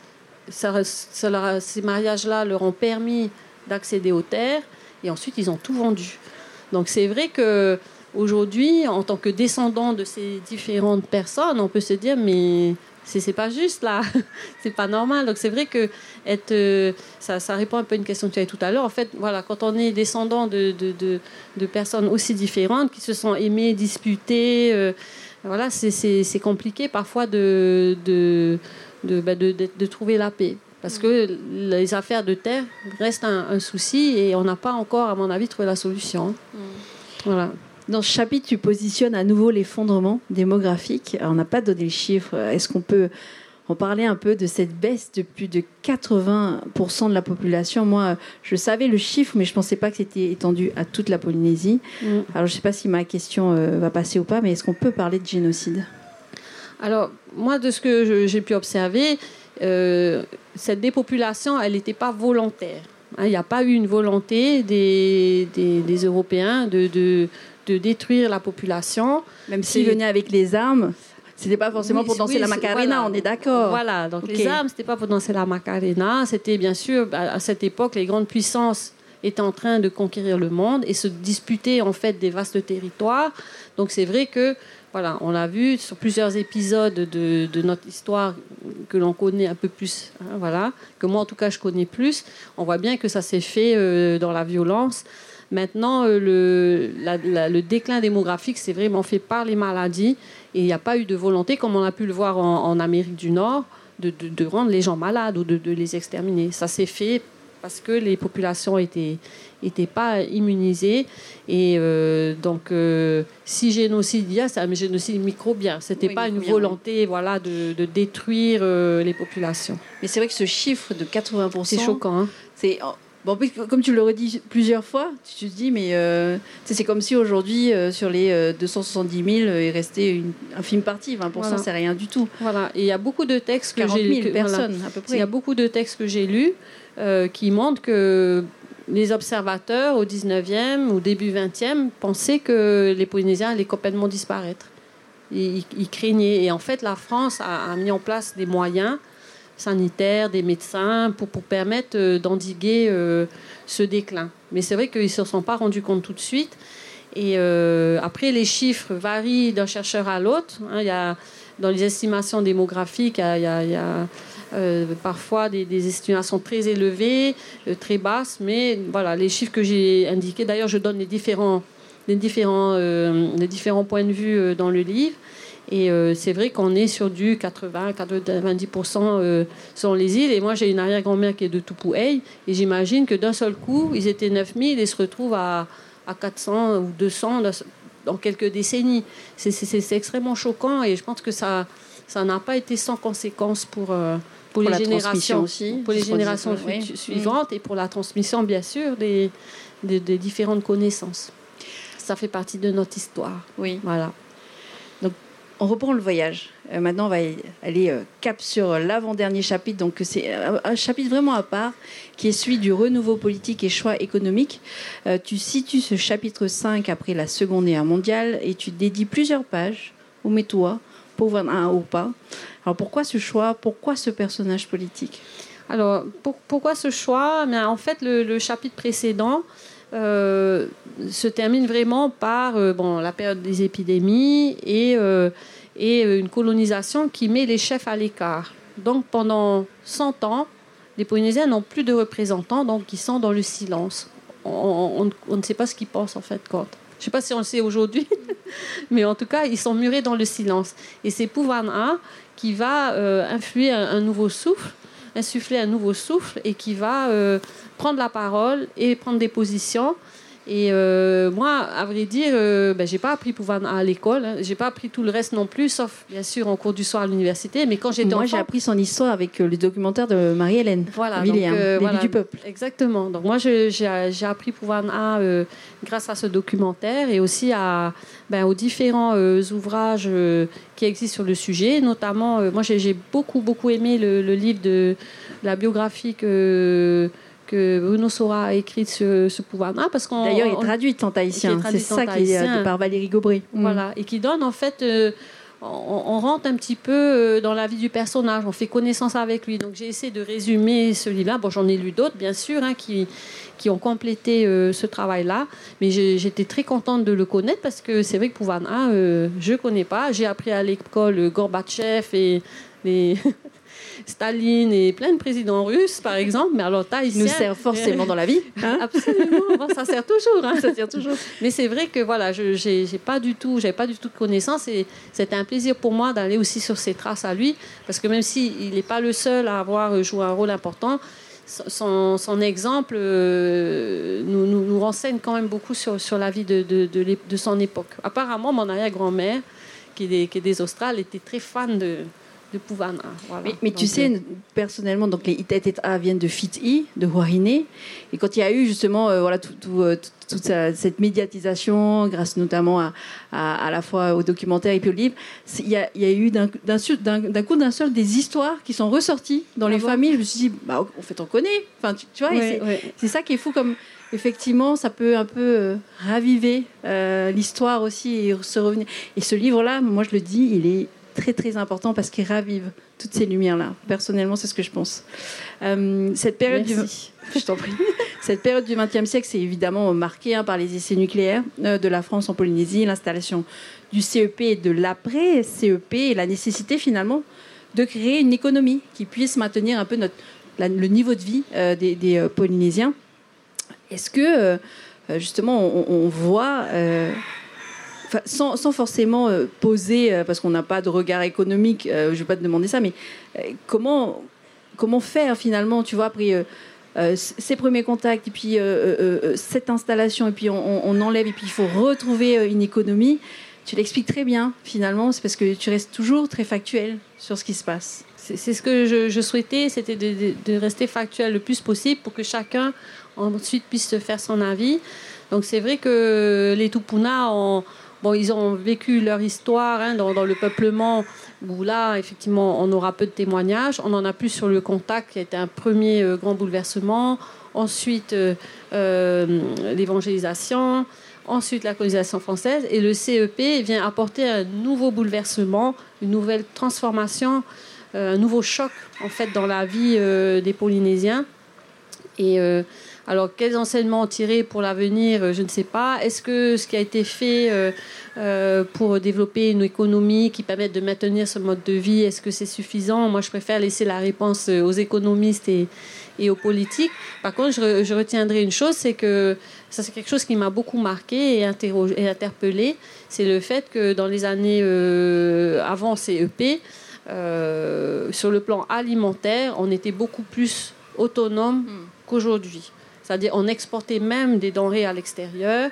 ces mariages-là leur ont permis d'accéder aux terres et ensuite ils ont tout vendu. Donc c'est vrai que aujourd'hui, en tant que descendant de ces différentes personnes, on peut se dire mais c'est pas juste là, c'est pas normal. Donc c'est vrai que être, euh, ça, ça, répond un peu à une question que tu avais tout à l'heure. En fait, voilà, quand on est descendant de, de, de, personnes aussi différentes qui se sont aimées, disputées, euh, voilà, c'est compliqué parfois de, de, bah, de, trouver la paix. Parce que les affaires de terre restent un, souci et on n'a pas encore, à mon avis, trouvé la solution. Mm. Voilà. Dans ce chapitre, tu positionnes à nouveau l'effondrement démographique. on n'a pas donné le chiffre. Est-ce qu'on peut en parler un peu de cette baisse de plus de 80% de la population? Moi, je savais le chiffre, mais je ne pensais pas que c'était étendu à toute la Polynésie. Mm. Alors, je ne sais pas si ma question euh, va passer ou pas, mais est-ce qu'on peut parler de génocide? Alors, moi, de ce que j'ai pu observer, euh, cette dépopulation, elle n'était pas volontaire. Hein. Il n'y a pas eu une volonté des, des, Européens de, de, de, détruire la population. Même s'ils venaient avec les armes c'était pas forcément pour danser la Macarena, on est d'accord. Voilà, donc les armes, c'était pas pour danser la Macarena, c'était bien sûr, à cette époque, les grandes puissances étaient en train de conquérir le monde et se disputer en fait des vastes territoires. Donc c'est vrai que voilà, on l'a vu sur plusieurs épisodes de, notre histoire que l'on connaît un peu plus, hein, voilà, que moi en tout cas je connais plus. On voit bien que ça s'est fait euh, dans la violence. Maintenant, euh, le, le, déclin démographique, c'est vraiment fait par les maladies et il n'y a pas eu de volonté, comme on a pu le voir en, Amérique du Nord, de, de, rendre les gens malades ou de, de les exterminer. Ça s'est fait parce que les populations étaient n'étaient pas immunisés. Et euh, donc, euh, si génocide il y a, c'est un génocide microbien. Ce n'était pas une volonté voilà, de, de détruire euh, les populations. Mais c'est vrai que ce chiffre de 80%. C'est choquant. Hein. c'est. Bon, comme tu le redis plusieurs fois, tu te dis, mais c'est comme si aujourd'hui, sur les 270 000, il restait une infime partie. 20%, c'est rien du tout. Voilà. Et il y a beaucoup de textes que j'ai lus. personnes, à peu près. Il y a beaucoup de textes que j'ai lus qui montrent que les observateurs au 19e ou début 20e pensaient que les Polynésiens allaient complètement disparaître. Ils, craignaient. Et en fait, la France a, mis en place des moyens sanitaires, des médecins, pour, pour permettre euh, d'endiguer euh, ce déclin. Mais c'est vrai qu'ils ne se sont pas rendus compte tout de suite. Et euh, après, les chiffres varient d'un chercheur à l'autre. Hein. y a, dans les estimations démographiques, il y a parfois des, estimations très élevées, très basses, mais voilà, les chiffres que j'ai indiqués, d'ailleurs je donne les différents, les différents, les différents points de vue dans le livre. Et c'est vrai qu'on est sur du 80-90% sur les îles. Et moi, j'ai une arrière-grand-mère qui est de Tupouei. Et j'imagine que d'un seul coup, ils étaient 9000 et se retrouvent à, à 400 ou 200 dans quelques décennies. C'est extrêmement choquant et je pense que ça ça n'a pas été sans conséquence pour, pour, les générations aussi, pour les générations suivantes et pour la transmission bien sûr des, des, différentes connaissances. Ça fait partie de notre histoire. Oui. Voilà. On reprend le voyage. Euh, maintenant, on va aller euh, cap sur l'avant-dernier chapitre. Donc, c'est un, chapitre vraiment à part, qui est celui du renouveau politique et choix économique. Euh, tu situes ce chapitre 5 après la Seconde Guerre mondiale et tu dédies plusieurs pages au Métois, pour un ou pas, alors pourquoi ce choix? Pourquoi ce personnage politique? Alors pourquoi ce choix? Mais En fait, le, chapitre précédent euh, se termine vraiment par euh, bon, la période des épidémies et, euh, et une colonisation qui met les chefs à l'écart. Donc pendant 100 ans, les Polynésiens n'ont plus de représentants, donc ils sont dans le silence. On, ne sait pas ce qu'ils pensent en fait quand. Je ne sais pas si on le sait aujourd'hui, mais en tout cas, ils sont murés dans le silence. Et c'est Pouvana qui va influer un, nouveau souffle, insuffler un nouveau souffle et qui va euh, prendre la parole et prendre des positions Et euh, moi, à vrai dire, euh, ben, j'ai pas appris Pouvana à l'école. Hein. J'ai pas appris tout le reste non plus, sauf bien sûr en cours du soir à l'université. Mais quand j'étais Moi, j'ai appris son histoire avec euh, les documentaires de Marie-Hélène. Voilà, donc, euh, Début voilà. du peuple. Exactement. Donc moi, je- j'ai j'ai appris Pouvana euh, grâce à ce documentaire et aussi à, ben, aux différents euh, ouvrages euh, qui existent sur le sujet. Notamment, euh, moi, j'ai j'ai beaucoup, beaucoup aimé le, le livre de la biographie que, que Bruno Sora a écrite sur, sur Pouvana. Parce qu'on D'ailleurs, il est traduit en tahitien. C'est ça qui est euh, par Valérie Gaubré. Mm. Voilà, et qui donne en fait, euh, on, on rentre un petit peu euh, dans la vie du personnage, on fait connaissance avec lui. Donc j'ai essayé de résumer ce livre-là. Bon, j'en ai lu d'autres, bien sûr, hein, qui, qui ont complété euh, ce travail-là. Mais j'étais très contente de le connaître parce que c'est vrai que Pouvana, euh, je ne connais pas. J'ai appris à l'école Gorbatchev et les Staline et plein de présidents russes, par exemple. Mais alors, tahitien, nous sert forcément dans la vie. hein. Absolument, Bon, ça sert toujours. hein. ça sert toujours. Mais c'est vrai que voilà, je j'ai pas du tout, j'avais pas du tout de connaissances et c'était un plaisir pour moi d'aller aussi sur ses traces à lui, parce que même s'il n'est pas le seul à avoir joué un rôle important, son, son exemple euh, nous, nous, nous renseigne quand même beaucoup sur, sur la vie de, de, de, l'ép- de son époque. Apparemment, mon arrière-grand-mère, qui est des, qui est des Australes, était très fan de, de Pouvana. Voilà. Mais, mais tu Donc, sais, euh, personnellement, donc les Itateta viennent de Fit-I, de Huarine. Et quand il y a eu justement euh, voilà, tout- tout, euh, tout- toute sa- cette médiatisation, grâce notamment à, à, à la fois au documentaire et puis au livre, il y a, il y a eu d'un coup d'un seul des histoires qui sont ressorties dans Ah les bon familles. Je me suis dit, bah, en fait, on connaît. Enfin, tu, tu vois, et ouais, c'est- ouais. ça qui est fou, comme effectivement, ça peut un peu euh, raviver euh, l'histoire aussi et se revenir. Et ce livre-là, moi je le dis, il est très très important parce qu'il ravive toutes ces lumières-là. Personnellement, c'est ce que je pense. Euh, cette période du je t'en prie. Cette période du XXe siècle, c'est évidemment marquée hein, par les essais nucléaires euh, de la France en Polynésie, l'installation du CEP et de l'après-CEP et la nécessité finalement de créer une économie qui puisse maintenir un peu notre, la- le niveau de vie euh, des, des, Polynésiens. Est-ce que justement on, on voit, sans, forcément euh, poser, euh, parce qu'on n'a pas de regard économique, euh, je ne vais pas te demander ça, mais comment, faire finalement, tu vois, après ces premiers contacts, et puis cette installation, et puis on, enlève, et puis il faut retrouver une économie. Tu l'expliques très bien, finalement, c'est parce que tu restes toujours très factuel sur ce qui se passe. C'est ce que je, souhaitais, c'était de, rester factuel le plus possible pour que chacun ensuite puisse se faire son avis. Donc c'est vrai que les Tupuna, ont, bon, ils ont vécu leur histoire hein, dans, le peuplement, où là, effectivement, on aura peu de témoignages. On en a plus sur le contact, qui a été un premier euh, grand bouleversement. Ensuite, euh, euh, l'évangélisation. Ensuite, la colonisation française. Et le CEP vient apporter un nouveau bouleversement, une nouvelle transformation, un nouveau choc, en fait, dans la vie des Polynésiens. Et alors, quels enseignements tirer pour l'avenir, euh, je ne sais pas. Est-ce que ce qui a été fait euh, euh, pour développer une économie qui permette de maintenir ce mode de vie, est-ce que c'est suffisant? Moi, je préfère laisser la réponse aux économistes et, et aux politiques. Par contre, je, re- je retiendrai une chose, c'est que ça, c'est quelque chose qui m'a beaucoup marqué et, interpellé. C'est le fait que dans les années euh, avant CEP, euh, sur le plan alimentaire, on était beaucoup plus autonome qu'aujourd'hui. C'est-à-dire, on exportait même des denrées à l'extérieur.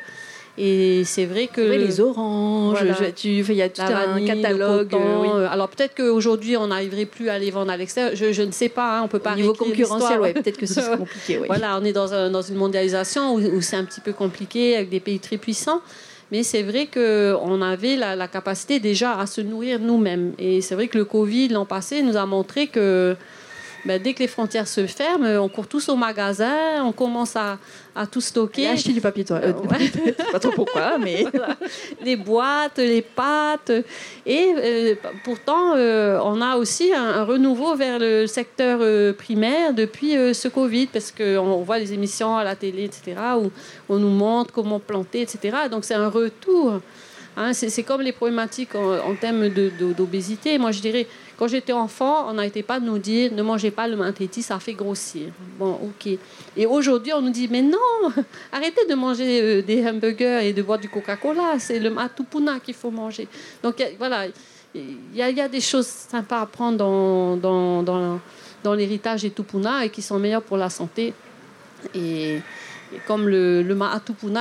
Et c'est vrai que Oui, les oranges, Voilà. il y a tout un catalogue. euh, oui. euh, Alors peut-être qu'aujourd'hui, on n'arriverait plus à les vendre à l'extérieur. Je, je ne sais pas. hein, on peut pas Au niveau concurrentiel, ouais, peut-être que c'est compliqué. ouais. Voilà, on est dans, un- dans une mondialisation où, où c'est un petit peu compliqué avec des pays très puissants. Mais c'est vrai qu'on avait la, la capacité déjà à se nourrir nous-mêmes. Et c'est vrai que le Covid l'an passé nous a montré que ben, dès que les frontières se ferment, on court tous au magasin, on commence à, à tout stocker. acheté du papier toi. euh, Ouais. pas trop pourquoi, mais les boîtes, les pâtes. Et euh, pourtant, euh, on a aussi un, un renouveau vers le secteur euh, primaire depuis euh, ce Covid, parce qu'on voit les émissions à la télé, etc., où on nous montre comment planter, etc. Donc c'est un retour. Hein, c'est comme les problématiques en, en termes d'obésité. Moi, je dirais, quand j'étais enfant, on n'arrêtait pas de nous dire ne mangez pas le mantéti, ça fait grossir. Bon, ok. Et aujourd'hui, on nous dit mais non, arrêtez de manger euh, des hamburgers et de boire du Coca-Cola, c'est le matupuna qu'il faut manger. Donc voilà, il y, a- des choses sympas à prendre dans, l'héritage des tupuna et qui sont meilleures pour la santé. Et, comme le, le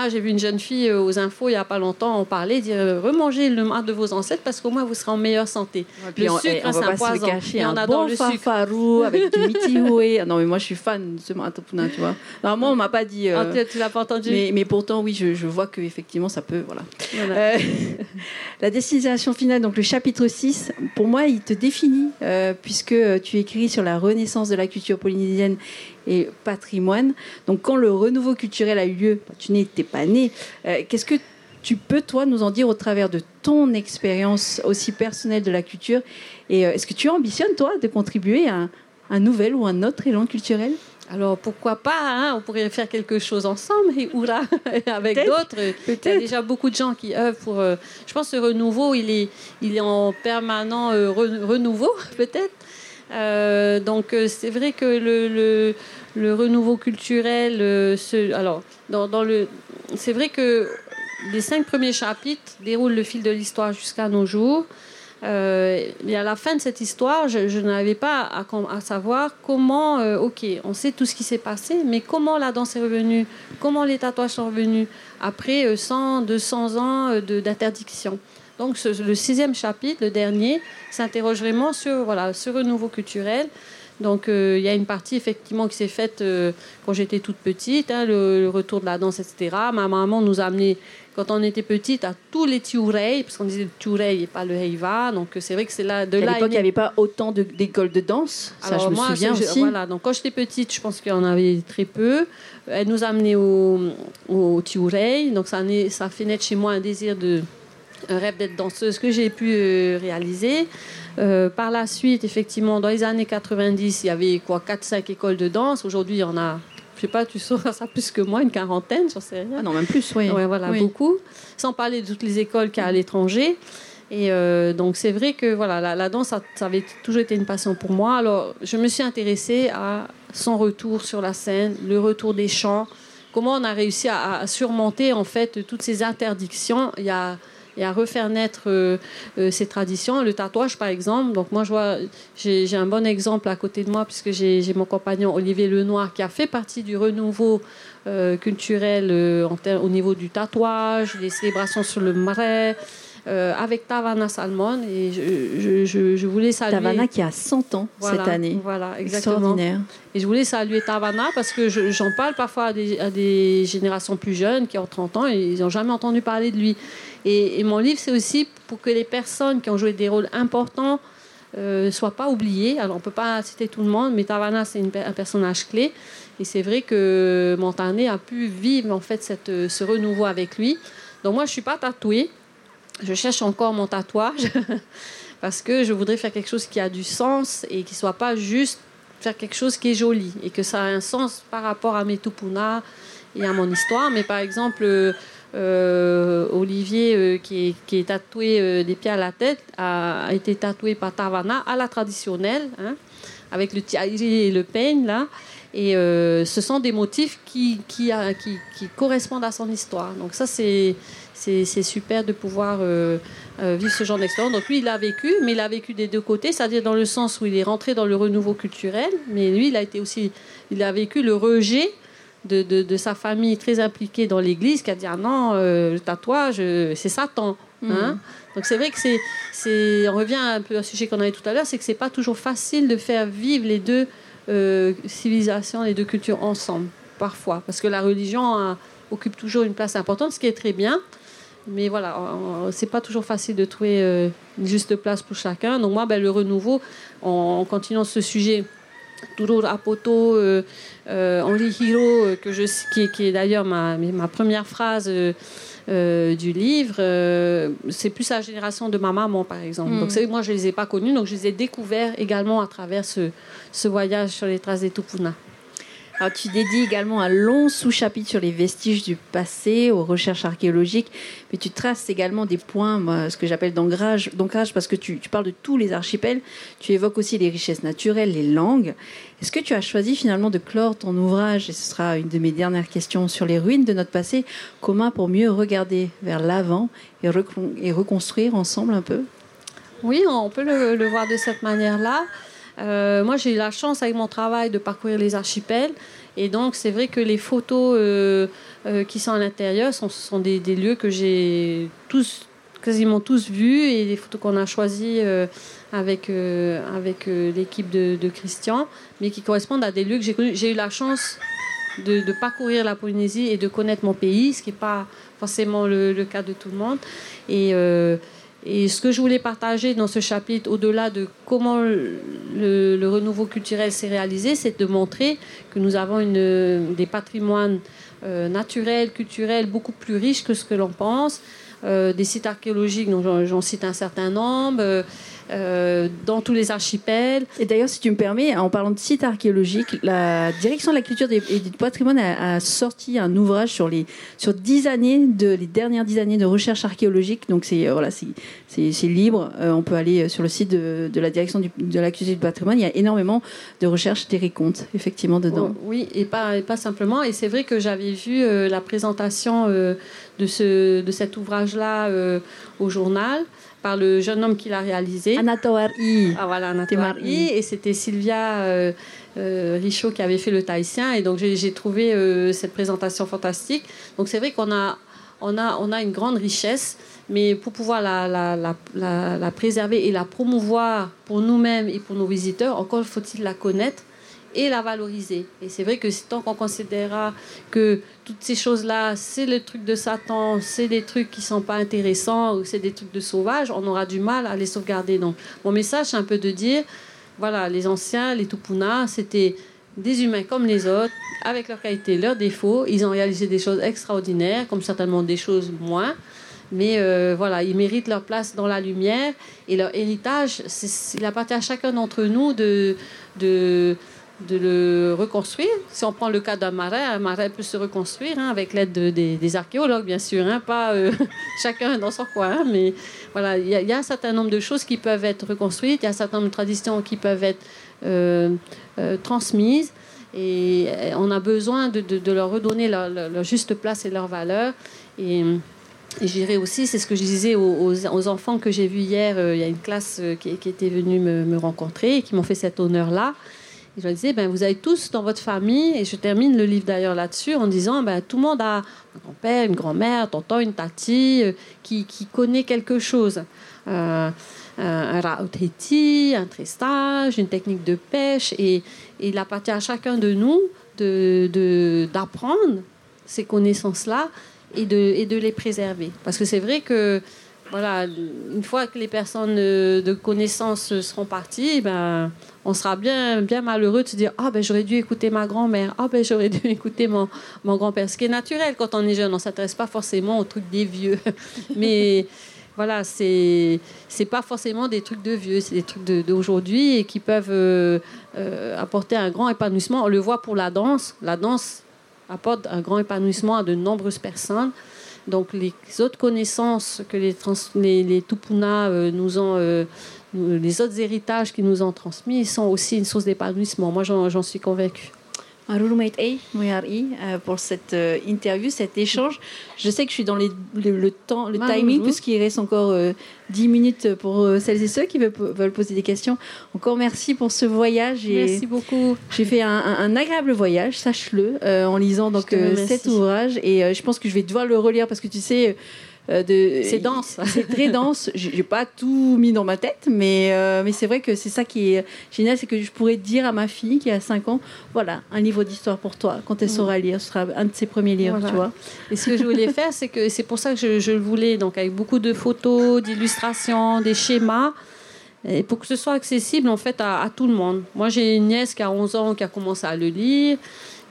j'ai vu une jeune fille euh, aux infos il n'y a pas longtemps en parler, dire euh, remangez le mat de vos ancêtres parce qu'au moins vous serez en meilleure santé. le sucre, eh, on c'est un poison. cacher, on un adore bon le sucre. avec du mitihoué. Non, mais moi, je suis fan de ce Mahatopuna, tu vois. Moi, on m'a pas dit... euh, Ah, tu- l'as pas entendu mais, mais pourtant, oui, je, je vois qu'effectivement, ça peut... Voilà. Voilà. Euh, la destination finale, donc le chapitre 6, pour moi, il te définit, euh, puisque tu écris sur la renaissance de la culture polynésienne et patrimoine. Donc, quand le renouveau culturel a eu lieu, bah, tu n'étais pas né. Euh, Qu'est-ce que tu peux, toi, nous en dire au travers de ton expérience aussi personnelle de la culture Et euh, est-ce que tu ambitionnes, toi, de contribuer à un, un nouvel ou un autre élan culturel? Alors pourquoi pas hein, On pourrait faire quelque chose ensemble et oula avec d'autres. Il y a déjà beaucoup de gens qui œuvrent pour. euh, je pense que ce renouveau, il est, il est en permanent euh, re- renouveau peut-être. Euh, donc euh, c'est vrai que le, le, renouveau culturel, euh, se- alors dans, dans le, c'est vrai que les cinq premiers chapitres déroulent le fil de l'histoire jusqu'à nos jours. Euh, et à la fin de cette histoire, je, je n'avais pas à, savoir comment, euh, ok, on sait tout ce qui s'est passé, mais comment la danse est revenue, comment les tatouages sont revenus après euh, 100, 200 ans euh, d'interdiction. Donc ce- le sixième chapitre, le dernier, s'interroge vraiment sur voilà, ce renouveau culturel. Donc euh, il y a une partie effectivement qui s'est faite euh, quand j'étais toute petite, hein, le, le retour de la danse, etc. Ma maman nous a amené quand on était petite à tous les tiurei, parce qu'on disait le tiurei et pas le heiva. Donc euh, c'est vrai que c'est là de À là. l'époque, est il n'y avait pas autant d'écoles de danse. Ça, alors je me moi, souviens aussi. Voilà, donc quand j'étais petite, je pense qu'il y en avait très peu. Elle nous a amenés au, au Tiurei, donc ça fait naître chez moi un désir de un rêve d'être danseuse que j'ai pu euh, réaliser. Euh, par la suite, effectivement, dans les années 90, il y avait quoi 4-5 écoles de danse. Aujourd'hui, il y en a, je sais pas, tu sauras ça plus que moi, une quarantaine, j'en sais rien. Ah non, même plus, oui. Ouais, voilà, Oui. beaucoup. Sans parler de toutes les écoles qu'il y a à l'étranger. Et euh, donc, c'est vrai que voilà, la, la danse, ça, ça avait toujours été une passion pour moi. Alors, je me suis intéressée à son retour sur la scène, le retour des chants, comment on a réussi à, à surmonter, en fait, toutes ces interdictions. Il y a et à refaire naître euh, euh, ces traditions. Le tatouage, par exemple. Donc, moi, je vois, j'ai un bon exemple à côté de moi, puisque j'ai mon compagnon Olivier Lenoir qui a fait partie du renouveau euh, culturel en au niveau du tatouage, des célébrations sur le marais, euh, avec Tavana Salmon. Et je, je, je, je voulais saluer. Tavana qui a 100 ans Voilà, cette année. Voilà, exactement. Extraordinaire. Et je voulais saluer Tavana parce que je- j'en parle parfois à des, à des générations plus jeunes qui ont 30 ans et ils n'ont jamais entendu parler de lui. Et, mon livre, c'est aussi pour que les personnes qui ont joué des rôles importants ne soient pas oubliées. Alors, on ne peut pas citer tout le monde, mais Tavana, c'est un personnage clé. Et c'est vrai que Montané a pu vivre en fait ce renouveau avec lui. Donc, moi, je ne suis pas tatouée. Je cherche encore mon tatouage parce que je voudrais faire quelque chose qui a du sens et qui ne soit pas juste faire quelque chose qui est joli et que ça a un sens par rapport à mes tupuna et à mon histoire. Mais par exemple, euh, euh, Olivier, euh, qui, est, tatoué euh, des pieds à la tête, a, été tatoué par Tavana à la traditionnelle, hein, avec le tiari et le peigne, là. Et euh, ce sont des motifs qui, qui, qui, correspondent à son histoire. Donc ça, c'est c'est super de pouvoir euh, euh, vivre ce genre d'expérience. Donc lui, il a vécu, mais il a vécu des deux côtés, c'est-à-dire dans le sens où il est rentré dans le renouveau culturel, mais lui, il a été aussi, il a vécu le rejet de, de, de sa famille très impliquée dans l'Église, qui a dit ah non, euh, le tatouage, euh, c'est Satan. Hein Donc c'est vrai que c'est, c'est, on revient un peu au sujet qu'on avait tout à l'heure, c'est que c'est pas toujours facile de faire vivre les deux euh, civilisations, les deux cultures ensemble, parfois, parce que la religion hein, occupe toujours une place importante, ce qui est très bien. Mais voilà, on- on- c'est pas toujours facile de trouver euh, une juste place pour chacun. Donc moi, ben, le renouveau, en, en continuant ce sujet, Turo Apoto, euh, euh, Henri Hiro, euh, que je, qui, est- qui est d'ailleurs ma, ma première phrase euh, du livre, euh, c'est plus la génération de ma maman, par exemple. Mm. Donc moi, je les ai pas connus, donc je les ai découverts également à travers ce, ce voyage sur les traces des Tupuna. Alors, tu dédies également un long sous-chapitre sur les vestiges du passé, aux recherches archéologiques, mais tu traces également des points, ce que j'appelle d'ancrage, parce que tu, parles de tous les archipels, tu évoques aussi les richesses naturelles, les langues. Est-ce que tu as choisi finalement de clore ton ouvrage, et ce sera une de mes dernières questions sur les ruines de notre passé, commun pour mieux regarder vers l'avant et, recon- et reconstruire ensemble un peu? Oui, on peut le voir de cette manière-là. Moi, j'ai eu la chance avec mon travail de parcourir les archipels. Et donc, c'est vrai que les photos qui sont à l'intérieur sont, des, lieux que j'ai tous, quasiment tous vus et des photos qu'on a choisies avec, avec l'équipe de, Christian, mais qui correspondent à des lieux que j'ai connus. J'ai eu la chance de, parcourir la Polynésie et de connaître mon pays, ce qui n'est pas forcément le, cas de tout le monde. Euh, et, ce que je voulais partager dans ce chapitre, au-delà de comment le, renouveau culturel s'est réalisé, c'est de montrer que nous avons des patrimoines euh, naturels, culturels beaucoup plus riches que ce que l'on pense. Euh, des sites archéologiques, dont j'en cite un certain nombre. Euh, euh, dans tous les archipels. Et d'ailleurs, si tu me permets, en parlant de sites archéologiques, la direction de la culture et du patrimoine a, a, sorti un ouvrage sur les sur dix années de les dernières dix années de recherche archéologique. Donc c'est voilà, c'est libre. Euh, on peut aller sur le site de, de la direction du, de la culture et du patrimoine. Il y a énormément de recherches des récomptes effectivement dedans. Oh, oui, et pas et pas simplement. Et c'est vrai que j'avais vu euh, la présentation euh, de ce de cet ouvrage là euh, au journal par le jeune homme qui l'a réalisé. Anatawari. Ah voilà. Et c'était Sylvia euh, euh, Richaud qui avait fait le tahitien. Et donc j'ai trouvé euh, cette présentation fantastique. Donc c'est vrai qu'on a, on a, on a une grande richesse, mais pour pouvoir la, la, la, la, la préserver et la promouvoir pour nous-mêmes et pour nos visiteurs, encore faut-il la connaître et la valoriser. Et c'est vrai que tant qu'on considérera que toutes ces choses-là, c'est le truc de Satan, c'est des trucs qui sont pas intéressants ou c'est des trucs de sauvages, on aura du mal à les sauvegarder. Donc, mon message, c'est un peu de dire, voilà, les anciens, les Tupuna, c'était des humains comme les autres, avec leurs qualités, leurs défauts. Ils ont réalisé des choses extraordinaires, comme certainement des choses moins. Mais euh, voilà, ils méritent leur place dans la lumière et leur héritage, il appartient à chacun d'entre nous de, de le reconstruire. Si on prend le cas d'un marais, un marais peut se reconstruire hein, avec l'aide de, des, archéologues, bien sûr, hein, pas euh, chacun dans son coin. Hein, mais voilà, il y, a un certain nombre de choses qui peuvent être reconstruites, il y a un certain nombre de traditions qui peuvent être euh, euh, transmises. Et on a besoin de, leur redonner leur, juste place et leur valeur. Et, et je dirais aussi, c'est ce que je disais aux, enfants que j'ai vus hier, il y a une classe qui, était venue me rencontrer et qui m'ont fait cet honneur-là. Je leur disais, ben, vous avez tous dans votre famille, et je termine le livre d'ailleurs là-dessus en disant, ben, tout le monde a un grand-père, une grand-mère, tonton, une tati, euh, qui, qui, connaît quelque chose. Euh, un raouteti, un trestage, une technique de pêche, et, et il appartient à chacun de nous d'apprendre de, de, ces connaissances-là et de, et de les préserver. Parce que c'est vrai que voilà, une fois que les personnes de connaissance seront parties, ben, on sera bien, malheureux de se dire Ah, ben j'aurais dû écouter ma grand-mère, ah, ben j'aurais dû écouter mon, mon grand-père. Ce qui est naturel quand on est jeune, on ne s'intéresse pas forcément aux trucs des vieux. Mais voilà, c'est c'est pas forcément des trucs de vieux, c'est des trucs d'aujourd'hui qui peuvent euh, euh, apporter un grand épanouissement. On le voit pour la danse. La danse apporte un grand épanouissement à de nombreuses personnes. Donc les autres connaissances que les, Tupuna euh, nous ont, les autres héritages qu'ils nous ont transmis, sont aussi une source d'épanouissement. Moi, j'en suis convaincue. Moyari, pour cette euh, interview, cet échange. Je sais que je suis dans les, le, le, temps, le timing, puisqu'il reste encore euh, 10 minutes pour euh, celles et ceux qui veulent, veulent, poser des questions. Encore merci pour ce voyage. Et merci beaucoup. J'ai fait un, un, un, agréable voyage, sache-le, euh, en lisant donc, cet ouvrage. Et je pense que je vais devoir le relire parce que tu sais euh, c'est dense. C'est très dense. J'ai pas tout mis dans ma tête, mais, euh, mais c'est vrai que c'est ça qui est génial, c'est que je pourrais dire à ma fille qui a 5 ans, voilà, un livre d'histoire pour toi. Quand elle saura lire, ce sera un de ses premiers livres, voilà. tu vois. Et ce que je voulais faire, c'est que c'est pour ça que je, je, le voulais, donc avec beaucoup de photos, d'illustrations, des schémas. Et pour que ce soit accessible en fait à, à tout le monde. Moi j'ai une nièce qui a 11 ans qui a commencé à le lire.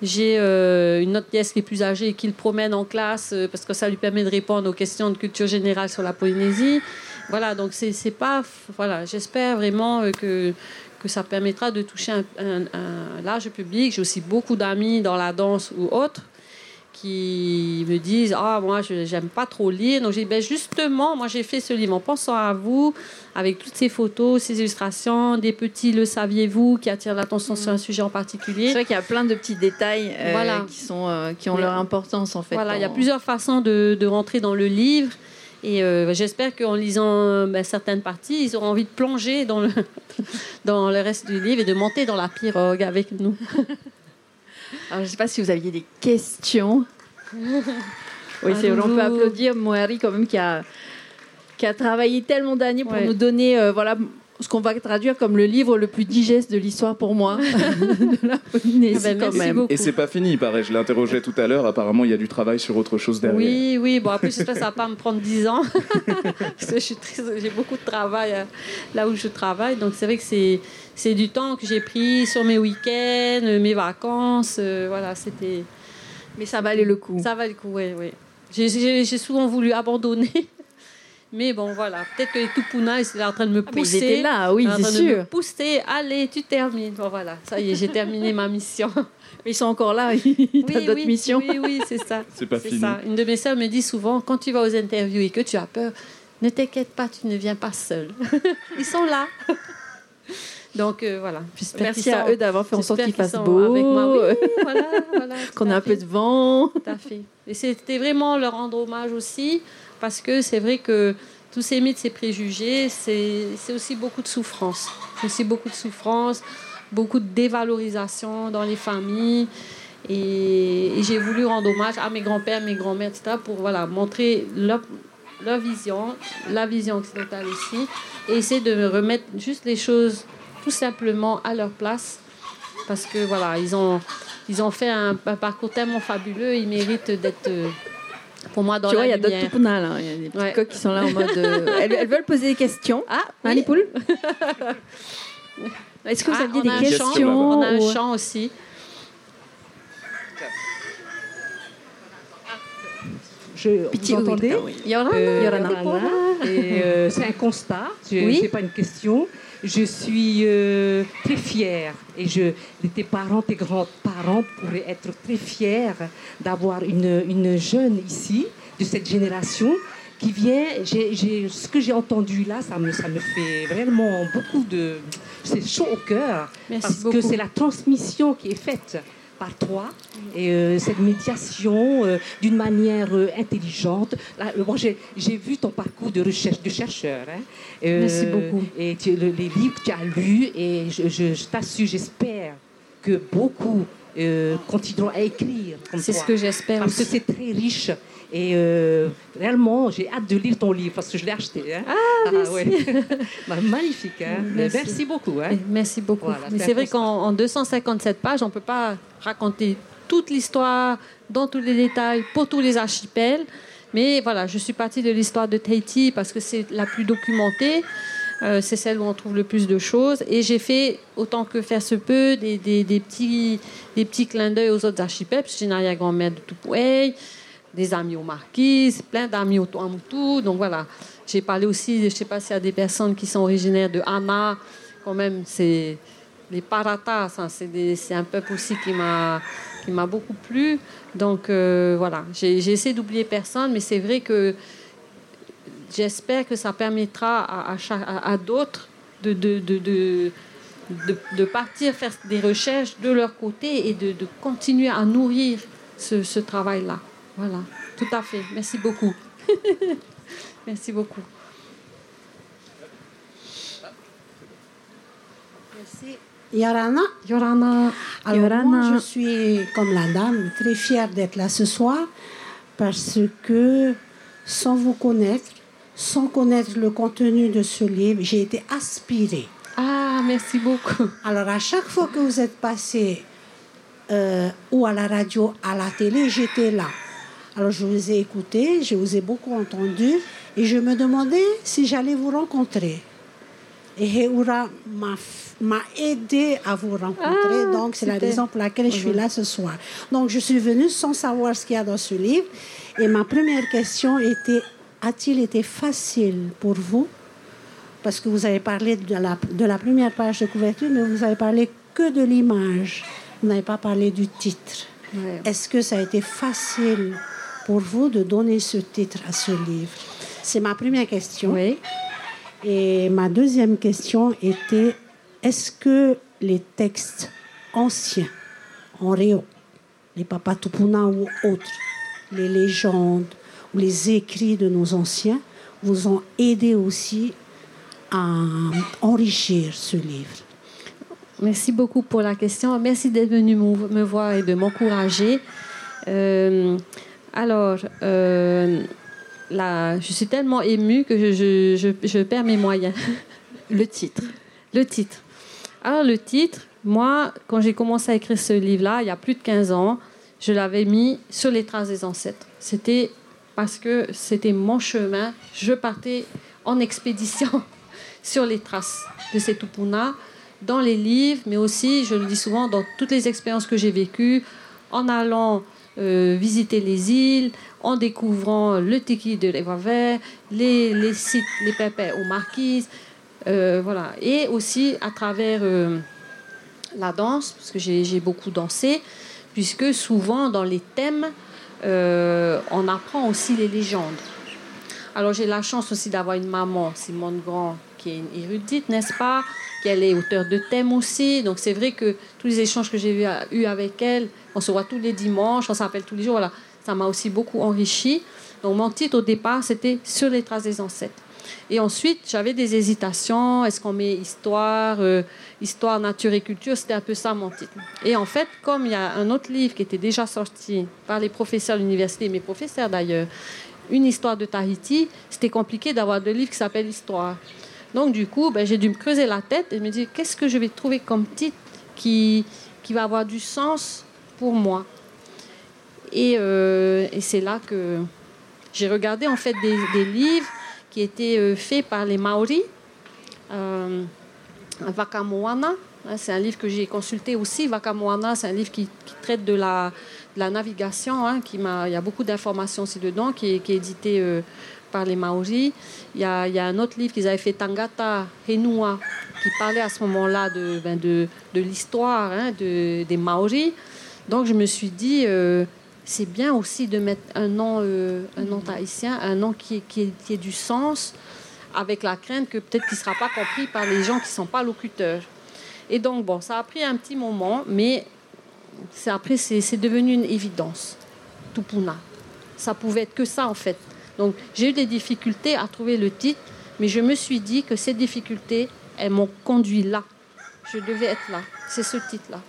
J'ai euh, une autre nièce qui est plus âgée qui le promène en classe euh, parce que ça lui permet de répondre aux questions de culture générale sur la Polynésie. Voilà, donc c'est pas. Voilà, j'espère vraiment euh, que, ça permettra de toucher un, large public. J'ai aussi beaucoup d'amis dans la danse ou autres qui me disent ah moi je j'aime pas trop lire donc j'ai ben justement moi j'ai fait ce livre en pensant à vous avec toutes ces photos ces illustrations des petits le saviez-vous qui attirent l'attention mmh. sur un sujet en particulier c'est vrai qu'il y a plein de petits détails euh, voilà. qui sont euh, qui ont leur importance en fait voilà il y a plusieurs façons de, de rentrer dans le livre Et euh, j'espère qu'en lisant ben, certaines parties, ils auront envie de plonger dans le, dans le reste du livre et de monter dans la pirogue avec nous. Alors, je ne sais pas si vous aviez des questions. Oui, c'est vrai, on peut applaudir Moari quand même qui a, qui a travaillé tellement d'années pour nous donner euh, voilà, ce qu'on va traduire comme le livre le plus digeste de l'histoire pour moi de la Polynésie ah ben, quand même. Et c'est pas fini, il paraît. Je l'interrogeais tout à l'heure. Apparemment, il y a du travail sur autre chose derrière. Oui, oui. Bon, après, ça va pas me prendre 10 ans parce que j'ai beaucoup de travail euh, là où je travaille. Donc, c'est vrai que c'est c'est du temps que j'ai pris sur mes week-ends, mes vacances. Euh, voilà, c'était. Mais ça valait le coup. Ça valait le coup, oui, oui. J'ai souvent voulu abandonner. Mais bon, voilà. Peut-être que les Tupuna, ils étaient en train de me pousser. Ah, ils étaient là, oui, c'est sûr. De me pousser. Allez, tu termines. Bon, voilà. Ça y est, j'ai terminé ma mission. Mais ils sont encore là. Ils oui, d'autres oui, missions. Oui, oui, c'est ça. C'est pas fini. Ça. Une de mes sœurs me dit souvent, quand tu vas aux interviews et que tu as peur, ne t'inquiète pas, tu ne viens pas seule. ils sont là. Donc euh, voilà. Merci à eux d'avoir fait en sorte qu'il fasse beau. Avec moi. Oui, voilà, voilà, Qu'on ait un peu de vent. Tout à fait. Et c'était vraiment leur rendre hommage aussi, parce que c'est vrai que tous ces mythes, ces préjugés, c'est aussi beaucoup de souffrance. C'est aussi beaucoup de souffrance, beaucoup de dévalorisation dans les familles. Et, j'ai voulu rendre hommage à mes grands-pères, mes grands-mères, etc., pour voilà, montrer leur, leur vision, la vision occidentale aussi, et essayer de remettre juste les choses tout simplement à leur place. Parce que voilà, ils ont, ils ont fait un, parcours tellement fabuleux, ils méritent d'être. Euh, pour moi, dans tu vois, il y a d'autres toupounas, là. Il y a des petits coqs qui sont là en mode. Euh, elles, veulent poser des questions. Ah, hein, les poules Est-ce que vous ah, aviez des questions On a un chant aussi. Je, vous entendez oui. Euh. Et c'est un constat, ce n'est pas une question je suis euh, très fière et je, tes parents, tes grands-parents pourraient être très fiers d'avoir une, une, jeune ici, de cette génération, qui vient. ce que j'ai entendu là, ça me, ça me fait vraiment beaucoup de. C'est chaud au cœur. parce que c'est la transmission qui est faite par toi et euh, cette médiation euh, d'une manière euh, intelligente. Là, moi, j'ai, vu ton parcours de recherche de chercheur. Hein, Merci beaucoup. Et les livres que tu as lus et je, je t'assure, j'espère que beaucoup continueront à écrire. C'est ce que j'espère. Parce que c'est très riche. Et euh, réellement, j'ai hâte de lire ton livre parce que je l'ai acheté. Hein. Ah, ah merci. Bah, magnifique. Hein. Merci. beaucoup. Hein. Merci beaucoup. Mais c'est vrai qu'en 257 pages, on ne peut pas raconter toute l'histoire dans tous les détails pour tous les archipels. Mais voilà, je suis partie de l'histoire de Tahiti parce que c'est la plus documentée. Euh, c'est celle où on trouve le plus de choses. Et j'ai fait, autant que faire se peut, des, des, des petits, des petits clins d'œil aux autres archipels, parce que j'ai une arrière-grand-mère de Tupoué, des amis aux Marquises, plein d'amis au Tuamutu. Donc voilà, j'ai parlé aussi, je ne sais pas s'il y a des personnes qui sont originaires de Hana, quand même, c'est les Paratas, hein, c'est un peuple aussi qui m'a qui m'a beaucoup plu. Donc euh, voilà, j'ai essayé d'oublier personne, mais c'est vrai que j'espère que ça permettra à, d'autres de, de, de, de partir faire des recherches de leur côté et de, continuer à nourrir ce travail-là. Voilà, tout à fait. Merci beaucoup. Merci beaucoup. Merci. Yorana? Yorana. Alors Moi, je suis, comme la dame, très fière d'être là ce soir parce que sans vous connaître, sans connaître le contenu de ce livre, j'ai été aspirée. Ah, merci beaucoup. Alors à chaque fois que vous êtes passé euh, ou à la radio, à la télé, j'étais là. Alors je vous ai écouté, je vous ai beaucoup entendu et je me demandais si j'allais vous rencontrer. Et Heura m'a aidé à vous rencontrer, ah, donc c'est la raison pour laquelle je suis là ce soir. Donc je suis venue sans savoir ce qu'il y a dans ce livre et ma première question était a-t-il été facile pour vous? Parce que vous avez parlé de la, de la première page de couverture, mais vous avez parlé que de l'image. Vous n'avez pas parlé du titre. Est-ce que ça a été facile pour vous de donner ce titre à ce livre? C'est ma première question. Oui. Et ma deuxième question était est-ce que les textes anciens, en réo, les Papatupuna ou autres, les légendes ou les écrits de nos anciens, vous ont aidé aussi à enrichir ce livre? Merci beaucoup pour la question. Merci d'être venu me voir et de m'encourager. Euh, alors, euh, là, je suis tellement émue que je, je, je, perds mes moyens. Le titre. Le titre. Alors, le titre, moi, quand j'ai commencé à écrire ce livre-là, il y a plus de 15 ans, je l'avais mis sur les traces des ancêtres. C'était parce que c'était mon chemin. Je partais en expédition sur les traces de ces Tupuna, dans les livres, mais aussi, je le dis souvent, dans toutes les expériences que j'ai vécues, en allant euh, visiter les îles, en découvrant le tiki de l'Evaver, les, les sites, les pépés aux marquises, euh, voilà. Et aussi à travers euh, la danse, parce que j'ai beaucoup dansé, puisque souvent dans les thèmes, on apprend aussi les légendes. Alors j'ai la chance aussi d'avoir une maman, Simone Grand, qui est une érudite, n'est-ce pas Qu'elle est auteure de thèmes aussi. Donc c'est vrai que tous les échanges que j'ai eu avec elle, on se voit tous les dimanches, on s'appelle tous les jours, voilà, ça m'a aussi beaucoup enrichi. Donc mon titre au départ, c'était Sur les traces des ancêtres. Et ensuite, j'avais des hésitations. Est-ce qu'on met histoire, euh, histoire, nature et culture? C'était un peu ça mon titre. Et en fait, comme il y a un autre livre qui était déjà sorti par les professeurs de l'université, mes professeurs d'ailleurs, une histoire de Tahiti, c'était compliqué d'avoir deux livres qui s'appellent Histoire. Donc, du coup, ben, j'ai dû me creuser la tête et me dire qu'est-ce que je vais trouver comme titre qui, qui va avoir du sens pour moi. Et, euh, et c'est là que j'ai regardé en fait des, livres qui étaient euh, faits par les Maoris. Euh, Wakamoana, hein, c'est un livre que j'ai consulté aussi. Wakamoana, c'est un livre qui, traite de la, navigation. Hein, qui m'a, il y a beaucoup d'informations aussi dedans, qui est, édité euh, par les Maoris. Il y, a, un autre livre qu'ils avaient fait, Tangata Henua, qui parlait à ce moment-là de, ben l'histoire hein, de, des Maoris. Donc je me suis dit, euh, c'est bien aussi de mettre un nom, euh, un nom tahitien, un nom qui, qui, qui ait du sens, avec la crainte que peut-être qu'il ne sera pas compris par les gens qui ne sont pas locuteurs. Et donc, bon, ça a pris un petit moment, mais c'est après, c'est devenu une évidence. Tupuna. Ça pouvait être que ça, en fait. Donc, j'ai eu des difficultés à trouver le titre, mais je me suis dit que ces difficultés, elles m'ont conduit là. Je devais être là. C'est ce titre-là.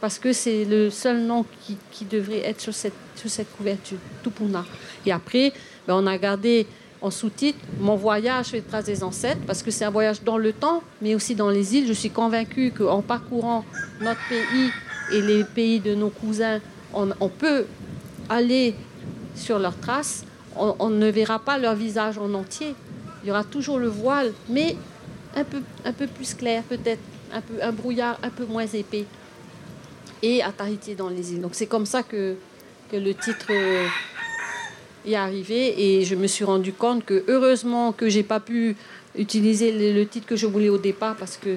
Parce que c'est le seul nom qui, devrait être sur cette, sur cette couverture, Tupuna. Et après, ben, on a gardé en sous-titre Mon voyage les traces des ancêtres, parce que c'est un voyage dans le temps, mais aussi dans les îles. Je suis convaincue qu'en parcourant notre pays et les pays de nos cousins, on, on peut aller sur leurs traces. On, on, ne verra pas leur visage en entier. Il y aura toujours le voile, mais un peu, un peu plus clair, peut-être, un, peu, un brouillard un peu moins épais. Et à Tahiti dans les îles. Donc c'est comme ça que, que le titre est arrivé et je me suis rendu compte que heureusement que j'ai pas pu utiliser le, le, titre que je voulais au départ parce que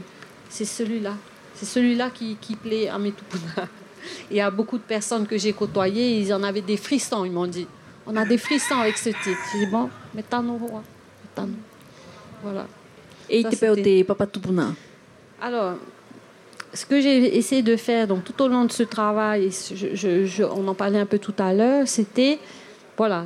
c'est celui-là. C'est celui-là qui, qui, plaît à mes Tupuna. Et à beaucoup de personnes que j'ai côtoyées, ils en avaient des frissons, ils m'ont dit. On a des frissons avec ce titre. J'ai dit, bon, mettons Voilà. Et il te Papa Tupuna Alors, ce que j'ai essayé de faire donc, tout au long de ce travail, on en parlait un peu tout à l'heure, c'était voilà,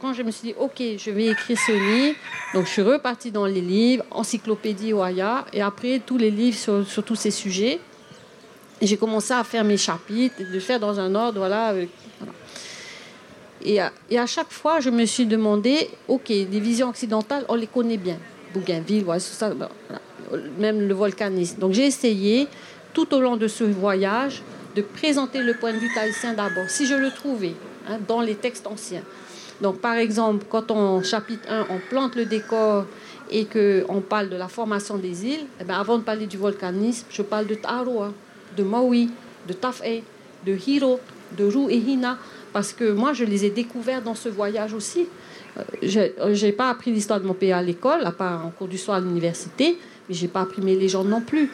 quand je me suis dit, OK, je vais écrire ce livre, donc je suis repartie dans les livres, encyclopédie Oya, et après tous les livres sur, tous ces sujets. Et j'ai commencé à faire mes chapitres, de faire dans un ordre, voilà. Voilà. Et, à, chaque fois, je me suis demandé, OK, les visions occidentales, on les connaît bien. Bougainville, ça, voilà. même le volcanisme. Donc j'ai essayé, tout au long de ce voyage, de présenter le point de vue tahitien d'abord, si je le trouvais hein, dans les textes anciens. Donc, par exemple, quand on chapitre 1, on plante le décor et qu'on parle de la formation des îles, eh bien, avant de parler du volcanisme, je parle de Taroa, de Maui, de Taf'e, de Hiro, de Ru parce que moi, je les ai découverts dans ce voyage aussi. Je n'ai pas appris l'histoire de mon pays à l'école, à part en cours du soir à l'université, mais je n'ai pas appris mes légendes non plus.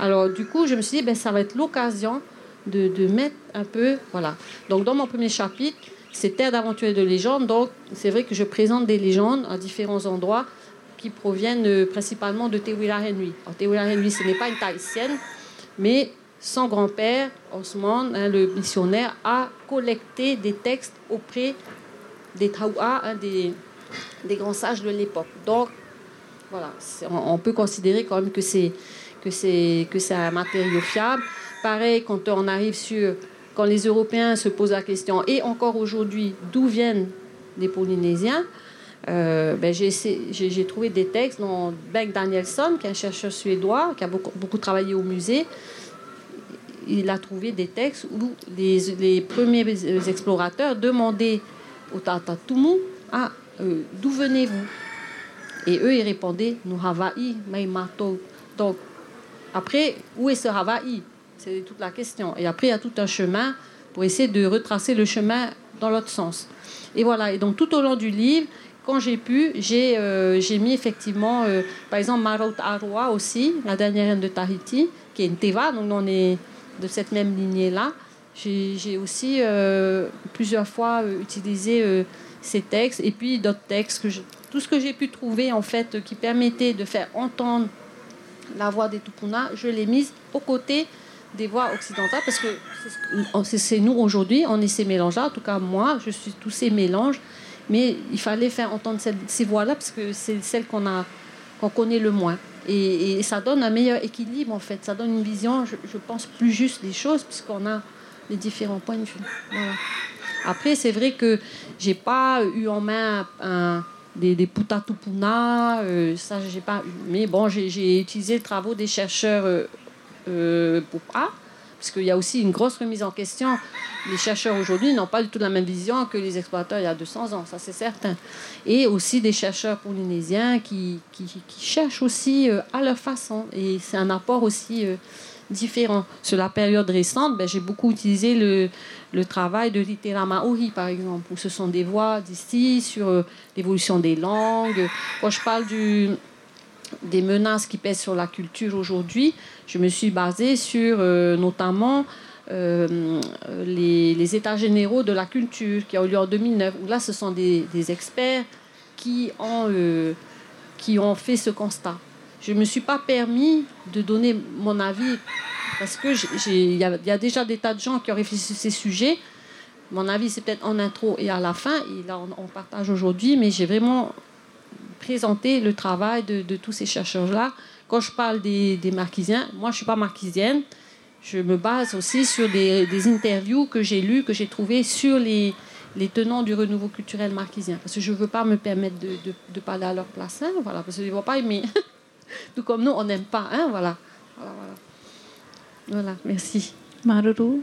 Alors, du coup, je me suis dit, ben, ça va être l'occasion de, mettre un peu. Voilà. Donc, dans mon premier chapitre, c'est Terre et de légendes. Donc, c'est vrai que je présente des légendes à différents endroits qui proviennent euh, principalement de Tewira Henry. Alors, Henry, ce n'est pas une tahitienne, mais son grand-père, Osman, hein, le missionnaire, a collecté des textes auprès des Taoua, hein, des, des grands sages de l'époque. Donc, voilà, on, peut considérer quand même que c'est que c'est que c'est un matériau fiable. Pareil, quand on arrive sur quand les Européens se posent la question, et encore aujourd'hui, d'où viennent les Polynésiens euh, ben j'ai trouvé des textes dont Bengt Danielsson, qui est un chercheur suédois, qui a beaucoup, beaucoup travaillé au musée, il a trouvé des textes où les, les premiers explorateurs demandaient au Tatatumu ah, euh, d'où venez-vous? Et eux, ils répondaient Nous Hawaii, Maimato. Donc, après, où est ce Hawaii C'est toute la question. Et après, il y a tout un chemin pour essayer de retracer le chemin dans l'autre sens. Et voilà. Et donc, tout au long du livre, quand j'ai pu, j'ai euh, mis effectivement, euh, par exemple, Marot Arua aussi, la dernière reine de Tahiti, qui est une Teva, donc on est de cette même lignée-là. J'ai aussi euh, plusieurs fois utilisé ces textes et puis d'autres textes, tout ce que j'ai pu trouver en fait qui permettait de faire entendre la voix des Tupuna, je l'ai mise aux côtés des voix occidentales parce que c'est nous aujourd'hui, on est ces mélanges-là. En tout cas, moi, je suis tous ces mélanges. Mais il fallait faire entendre ces voix-là parce que c'est celles qu'on a qu'on connaît le moins. Et, ça donne un meilleur équilibre, en fait. Ça donne une vision, je, pense, plus juste des choses, puisqu'on a les différents points de vue. Après, c'est vrai que j'ai pas eu en main un, des, putatupuna, euh, ça, j'ai pas. Mais bon, j'ai utilisé les travaux des chercheurs euh, euh, parce qu'il y a aussi une grosse remise en question. Les chercheurs aujourd'hui n'ont pas du tout la même vision que les exploiteurs il y a 200 ans, ça c'est certain. Et aussi des chercheurs polynésiens qui, qui, cherchent aussi euh, à leur façon. Et c'est un apport aussi euh, différent. Sur la période récente, ben, j'ai beaucoup utilisé le, travail de Litera Maori, par exemple, où ce sont des voix d'ici sur euh, l'évolution des langues. Quand je parle des menaces qui pèsent sur la culture aujourd'hui, je me suis basée sur euh, notamment euh, les, états généraux de la culture qui ont eu lieu en 2009, où là, ce sont des, experts qui ont, qui ont fait ce constat. Je ne me suis pas permis de donner mon avis parce qu'il y, a déjà des tas de gens qui ont réfléchi sur ces sujets. Mon avis, c'est peut-être en intro et à la fin. Et là, on, partage aujourd'hui, mais j'ai vraiment présenté le travail de, tous ces chercheurs-là quand je parle des, marquisiens, moi je ne suis pas marquisienne. Je me base aussi sur des, interviews que j'ai lues, que j'ai trouvées sur les, les tenants du renouveau culturel marquisien. Parce que je ne veux pas me permettre de, parler à leur place, hein, voilà, parce qu'ils ne vont pas aimer. Tout comme nous, on n'aime pas. Hein, voilà. Voilà, voilà. merci. Maruru,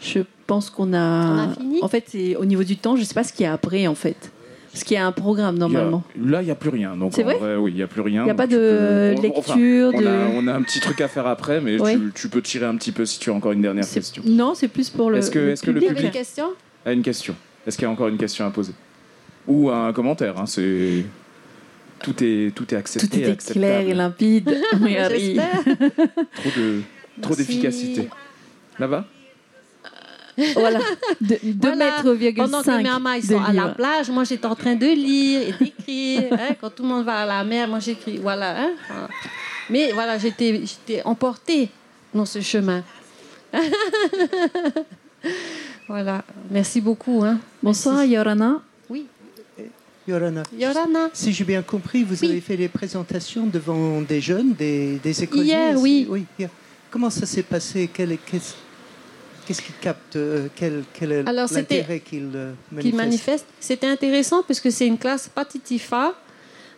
je pense qu'on a... On a fini en fait, au niveau du temps, je ne sais pas ce qu'il y a après, en fait. Parce qu'il y a un programme normalement. là, il n'y a plus rien. C'est vrai, Oui, il n'y a plus rien. Il n'y a pas de lecture. on, A, on, a, un petit truc à faire après, mais tu, peux tirer un petit peu si tu as encore une dernière question. Non, c'est plus pour le. Est-ce que, est que le public a une question? a une question? Est-ce qu'il y a encore une question à poser? Ou un commentaire hein, C'est tout est tout est accepté. Tout est clair et limpide. trop de trop d'efficacité. Là-bas voilà, 2 mètres, Pendant que mes mamans ils sont à la plage, moi j'étais en train de lire et d'écrire. Hein. Quand tout le monde va à la mer, moi j'écris. Voilà, hein. Mais voilà, j'étais, j'étais emportée dans ce chemin. voilà, merci beaucoup. Hein. Bonsoir, Yorana. Yorana. Yorana. Si j'ai bien compris, vous avez fait les présentations devant des jeunes, des, des écoliers. Hier, oui. oui. Comment ça s'est passé? Quel, quel, Qu'est-ce qu'il capte euh, Quel, quel est l'intérêt qu'il euh, manifeste, manifeste? C'était intéressant puisque c'est une classe patitifa,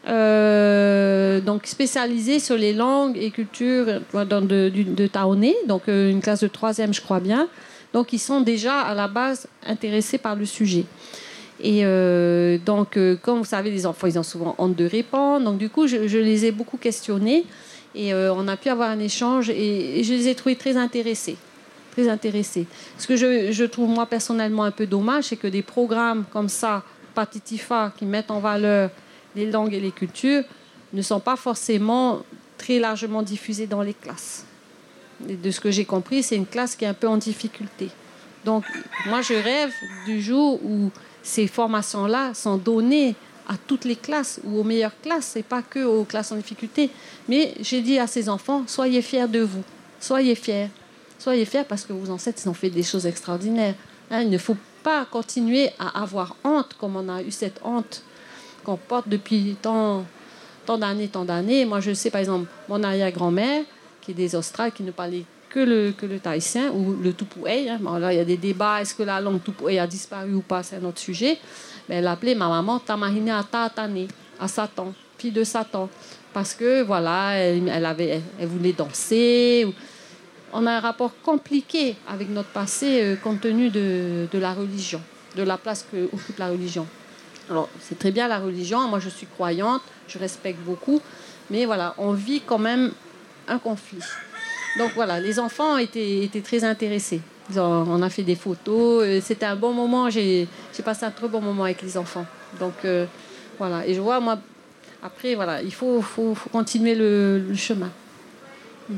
euh, donc spécialisée sur les langues et cultures de, de, Taoné, donc une classe de troisième, je crois bien. Donc ils sont déjà à la base intéressés par le sujet. Et donc, comme vous savez, les enfants, ils ont souvent honte de répondre. Donc, du coup, je, les ai beaucoup questionnés et on a pu avoir un échange et je les ai trouvés très intéressés très intéressés. Ce que je, trouve moi personnellement un peu dommage, c'est que des programmes comme ça, Patitifa, qui mettent en valeur les langues et les cultures, ne sont pas forcément très largement diffusés dans les classes. de ce que j'ai compris, c'est une classe qui est un peu en difficulté. Donc, moi, je rêve du jour où ces formations-là sont données à toutes les classes ou aux meilleures classes, et pas que aux classes en difficulté. Mais j'ai dit à ces enfants, soyez fiers de vous, soyez fiers. Soyez fiers parce que vos ancêtres ont fait des choses extraordinaires. Hein. il ne faut pas continuer à avoir honte comme on a eu cette honte qu'on porte depuis tant, d'années, tant d'années. Moi, je sais, par exemple, mon arrière-grand-mère, qui est des Australes, qui ne parlait que le, que ou le tupoué. Hein. là, il y a des débats. Est-ce que la langue tupoué a disparu ou pas C'est un autre sujet. Mais elle appelait ma maman Tamahine à à Satan, fille de Satan. Parce que, voilà, elle, voulait danser. On a un rapport compliqué avec notre passé euh, compte tenu de, de la religion, de la place que occupe la religion. Alors, c'est très bien la religion. Moi, je suis croyante, je respecte beaucoup. Mais voilà, on vit quand même un conflit. Donc voilà, les enfants étaient, très intéressés. on a fait des photos. Euh, c'était un bon moment. J'ai passé un très bon moment avec les enfants. Donc euh, voilà. Et je vois, moi, après, voilà, il faut, faut, continuer le, chemin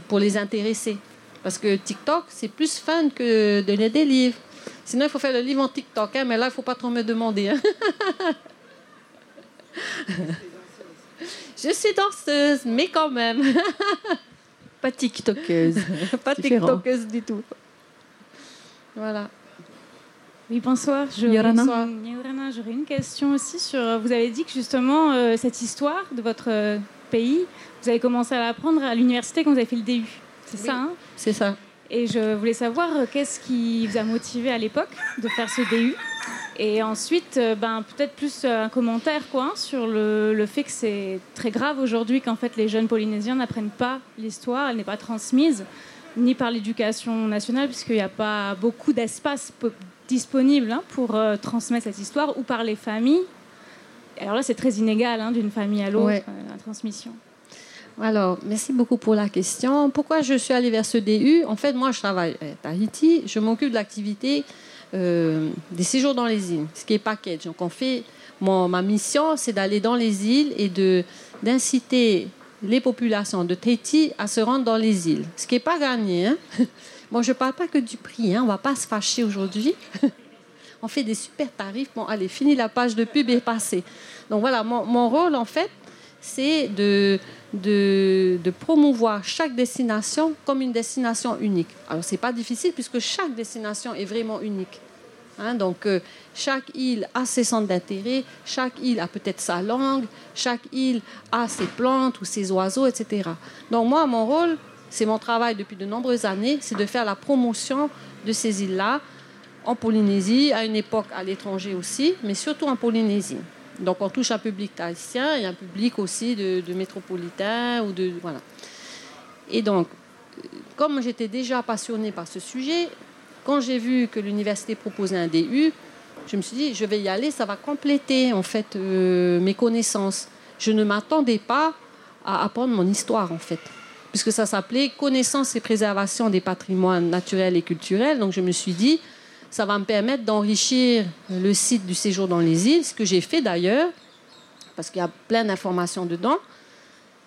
pour les intéresser. Parce que TikTok, c'est plus fun que de lire des livres. Sinon, il faut faire le livre en TikTok. Hein, mais là, il ne faut pas trop me demander. Hein. je suis danseuse, mais quand même. Pas TikTokeuse. pas TikTokeuse du tout. Voilà. Oui, bonsoir. Yorana. J'aurais une question aussi sur. Vous avez dit que justement, euh, cette histoire de votre euh, pays, vous avez commencé à l'apprendre à l'université quand vous avez fait le DU. C'est ça, hein? C'est ça. Et je voulais savoir euh, qu'est-ce qui vous a motivé à l'époque de faire ce DU et ensuite, euh, ben, peut-être plus euh, un commentaire quoi, sur le, le fait que c'est très grave aujourd'hui qu'en fait les jeunes Polynésiens n'apprennent pas l'histoire, elle n'est pas transmise, ni par l'éducation nationale, puisqu'il n'y a pas beaucoup d'espace disponible hein, pour euh, transmettre cette histoire, ou par les familles. Alors là, c'est très inégal hein, d'une famille à l'autre, la transmission. Alors, merci beaucoup pour la question. Pourquoi je suis allée vers ce DU En fait, moi, je travaille à Tahiti. Je m'occupe de l'activité euh, des séjours dans les îles, ce qui est package. Donc on fait, ma mission, c'est d'aller dans les îles et d'inciter les populations de Tahiti à se rendre dans les îles, ce qui n'est pas gagné. Hein. Moi, je ne parle pas que du prix, hein. on ne va pas se fâcher aujourd'hui. on fait des super tarifs. Bon, allez, fini la page de pub et passé. Donc voilà, mon, mon rôle, en fait, c'est de, promouvoir chaque destination comme une destination unique. Alors, ce n'est pas difficile puisque chaque destination est vraiment unique. Hein, donc, euh, chaque île a ses centres d'intérêt, chaque île a peut-être sa langue, chaque île a ses plantes ou ses oiseaux, etc. Donc, moi, mon rôle, c'est mon travail depuis de nombreuses années, c'est de faire la promotion de ces îles-là en Polynésie, à une époque à l'étranger aussi, mais surtout en Polynésie. Donc, on touche un public haïtien et un public aussi de, de métropolitains ou de voilà. Et donc, comme j'étais déjà passionnée par ce sujet, quand j'ai vu que l'université proposait un DU, je me suis dit, je vais y aller, ça va compléter en fait euh, mes connaissances. Je ne m'attendais pas à apprendre mon histoire en fait, puisque ça s'appelait connaissance et préservation des patrimoines naturels et culturels. Donc je me suis dit, ça va me permettre d'enrichir le site du séjour dans les îles, ce que j'ai fait d'ailleurs, parce qu'il y a plein d'informations dedans.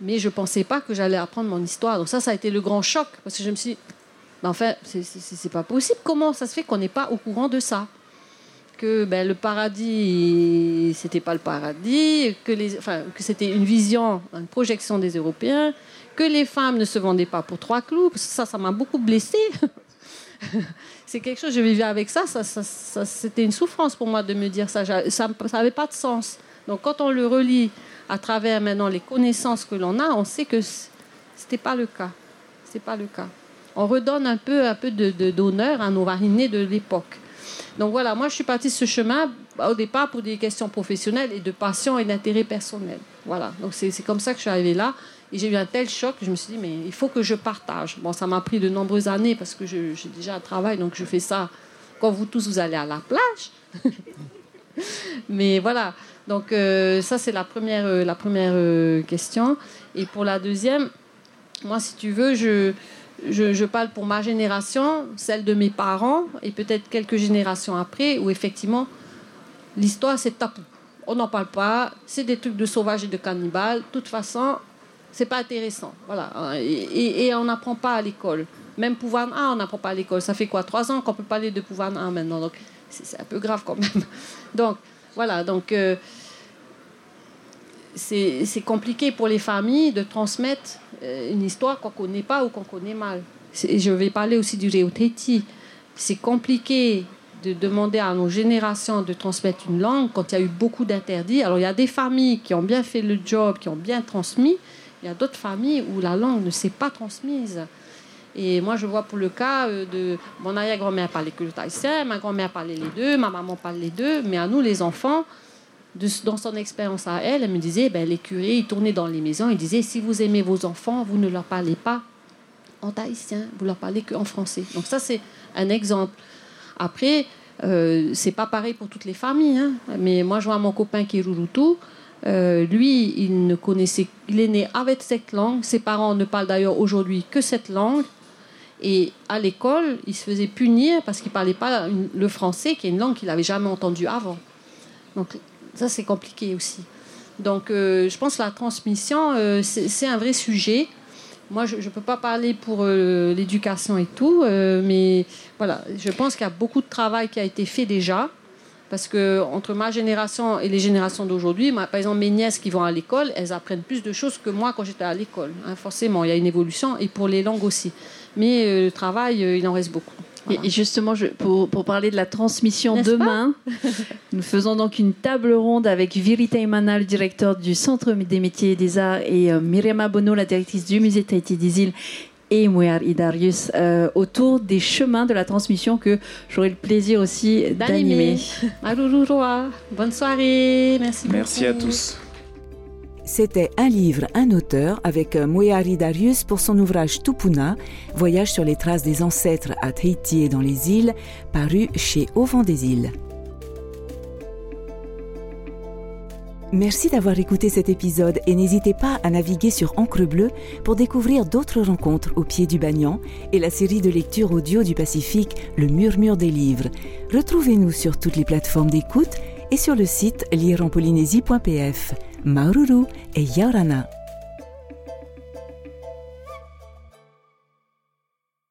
Mais je ne pensais pas que j'allais apprendre mon histoire. Donc ça, ça a été le grand choc, parce que je me suis dit, mais enfin, c'est pas possible. Comment ça se fait qu'on n'est pas au courant de ça? Que ben, le paradis, c'était pas le paradis, que, que c'était une vision, une projection des Européens, que les femmes ne se vendaient pas pour trois clous. Ça, ça m'a beaucoup blessée. c'est quelque chose, je vivais avec ça, c'était une souffrance pour moi de me dire ça. Ça n'avait pas de sens. Donc quand on le relit à travers maintenant les connaissances que l'on a, on sait que c'était pas le cas. C'est pas le cas on redonne un peu, un peu d'honneur à nos marinés de l'époque. Donc voilà, moi je suis partie de ce chemin au départ pour des questions professionnelles et de passion et d'intérêt personnel. Voilà, donc c'est comme ça que je suis arrivée là. Et j'ai eu un tel choc je me suis dit, mais il faut que je partage. Bon, ça m'a pris de nombreuses années parce que j'ai déjà un travail, donc je fais ça quand vous tous vous allez à la plage. mais voilà, donc euh, ça c'est la première, euh, la première euh, question. Et pour la deuxième, moi si tu veux, je, je, parle pour ma génération, celle de mes parents, et peut-être quelques générations après, où effectivement, l'histoire, c'est tabou. On n'en parle pas, c'est des trucs de sauvages et de cannibales. De toute façon, c'est pas intéressant. Voilà. Et, on n'apprend pas à l'école. Même pouvoir A, on n'apprend pas à l'école. Ça fait quoi Trois ans qu'on peut parler de pouvoir A maintenant? Donc, c'est un peu grave quand même. Donc, voilà. Donc, euh, c'est compliqué pour les familles de transmettre euh, une histoire qu'on connaît pas ou qu'on connaît mal. Je vais parler aussi du Réoteti. C'est compliqué de demander à nos générations de transmettre une langue quand il y a eu beaucoup d'interdits. Alors il y a des familles qui ont bien fait le job, qui ont bien transmis. Il y a d'autres familles où la langue ne s'est pas transmise. Et moi, je vois pour le cas euh, de mon arrière-grand-mère parlait que le thaïsien, ma grand-mère parlait les deux, ma maman parlait les deux, mais à nous, les enfants, dans son expérience à elle, elle me disait, ben, les curés, ils tournaient dans les maisons, ils disaient, si vous aimez vos enfants, vous ne leur parlez pas en thaïsien, vous leur parlez qu'en français. Donc ça, c'est un exemple. Après, euh, c'est pas pareil pour toutes les familles, hein. mais moi, je vois mon copain qui est Rurutu, euh, lui, il ne connaissait, il est né avec cette langue. Ses parents ne parlent d'ailleurs aujourd'hui que cette langue. Et à l'école, il se faisait punir parce qu'il ne parlait pas le français, qui est une langue qu'il n'avait jamais entendue avant. Donc ça, c'est compliqué aussi. Donc euh, je pense que la transmission, euh, c'est un vrai sujet. Moi, je ne peux pas parler pour l'éducation et tout, mais voilà, je pense qu'il y a beaucoup de travail qui a été fait déjà. Parce que entre ma génération et les générations d'aujourd'hui, par exemple mes nièces qui vont à l'école, elles apprennent plus de choses que moi quand j'étais à l'école. Hein, forcément, il y a une évolution et pour les langues aussi. Mais euh, le travail, euh, il en reste beaucoup. Et justement, pour, parler de la transmission demain, nous faisons donc une table ronde avec Virita Imana, le directeur du Centre des métiers et des arts, et euh, Myriam Bono, la directrice du musée Tahiti des îles, et Mouer Idarius autour des chemins de la transmission que j'aurai le plaisir aussi d'animer. Bonne soirée. Merci Merci à tous. C'était un livre, un auteur avec Moeari Darius pour son ouvrage Tupuna, Voyage sur les traces des ancêtres à Tahiti et dans les îles, paru chez Au vent des îles. Merci d'avoir écouté cet épisode et n'hésitez pas à naviguer sur Encre Bleue pour découvrir d'autres rencontres au pied du Bagnan et la série de lectures audio du Pacifique Le Murmure des livres. Retrouvez-nous sur toutes les plateformes d'écoute et sur le site lireenpolynésie.pf. Maururu et Yaurana.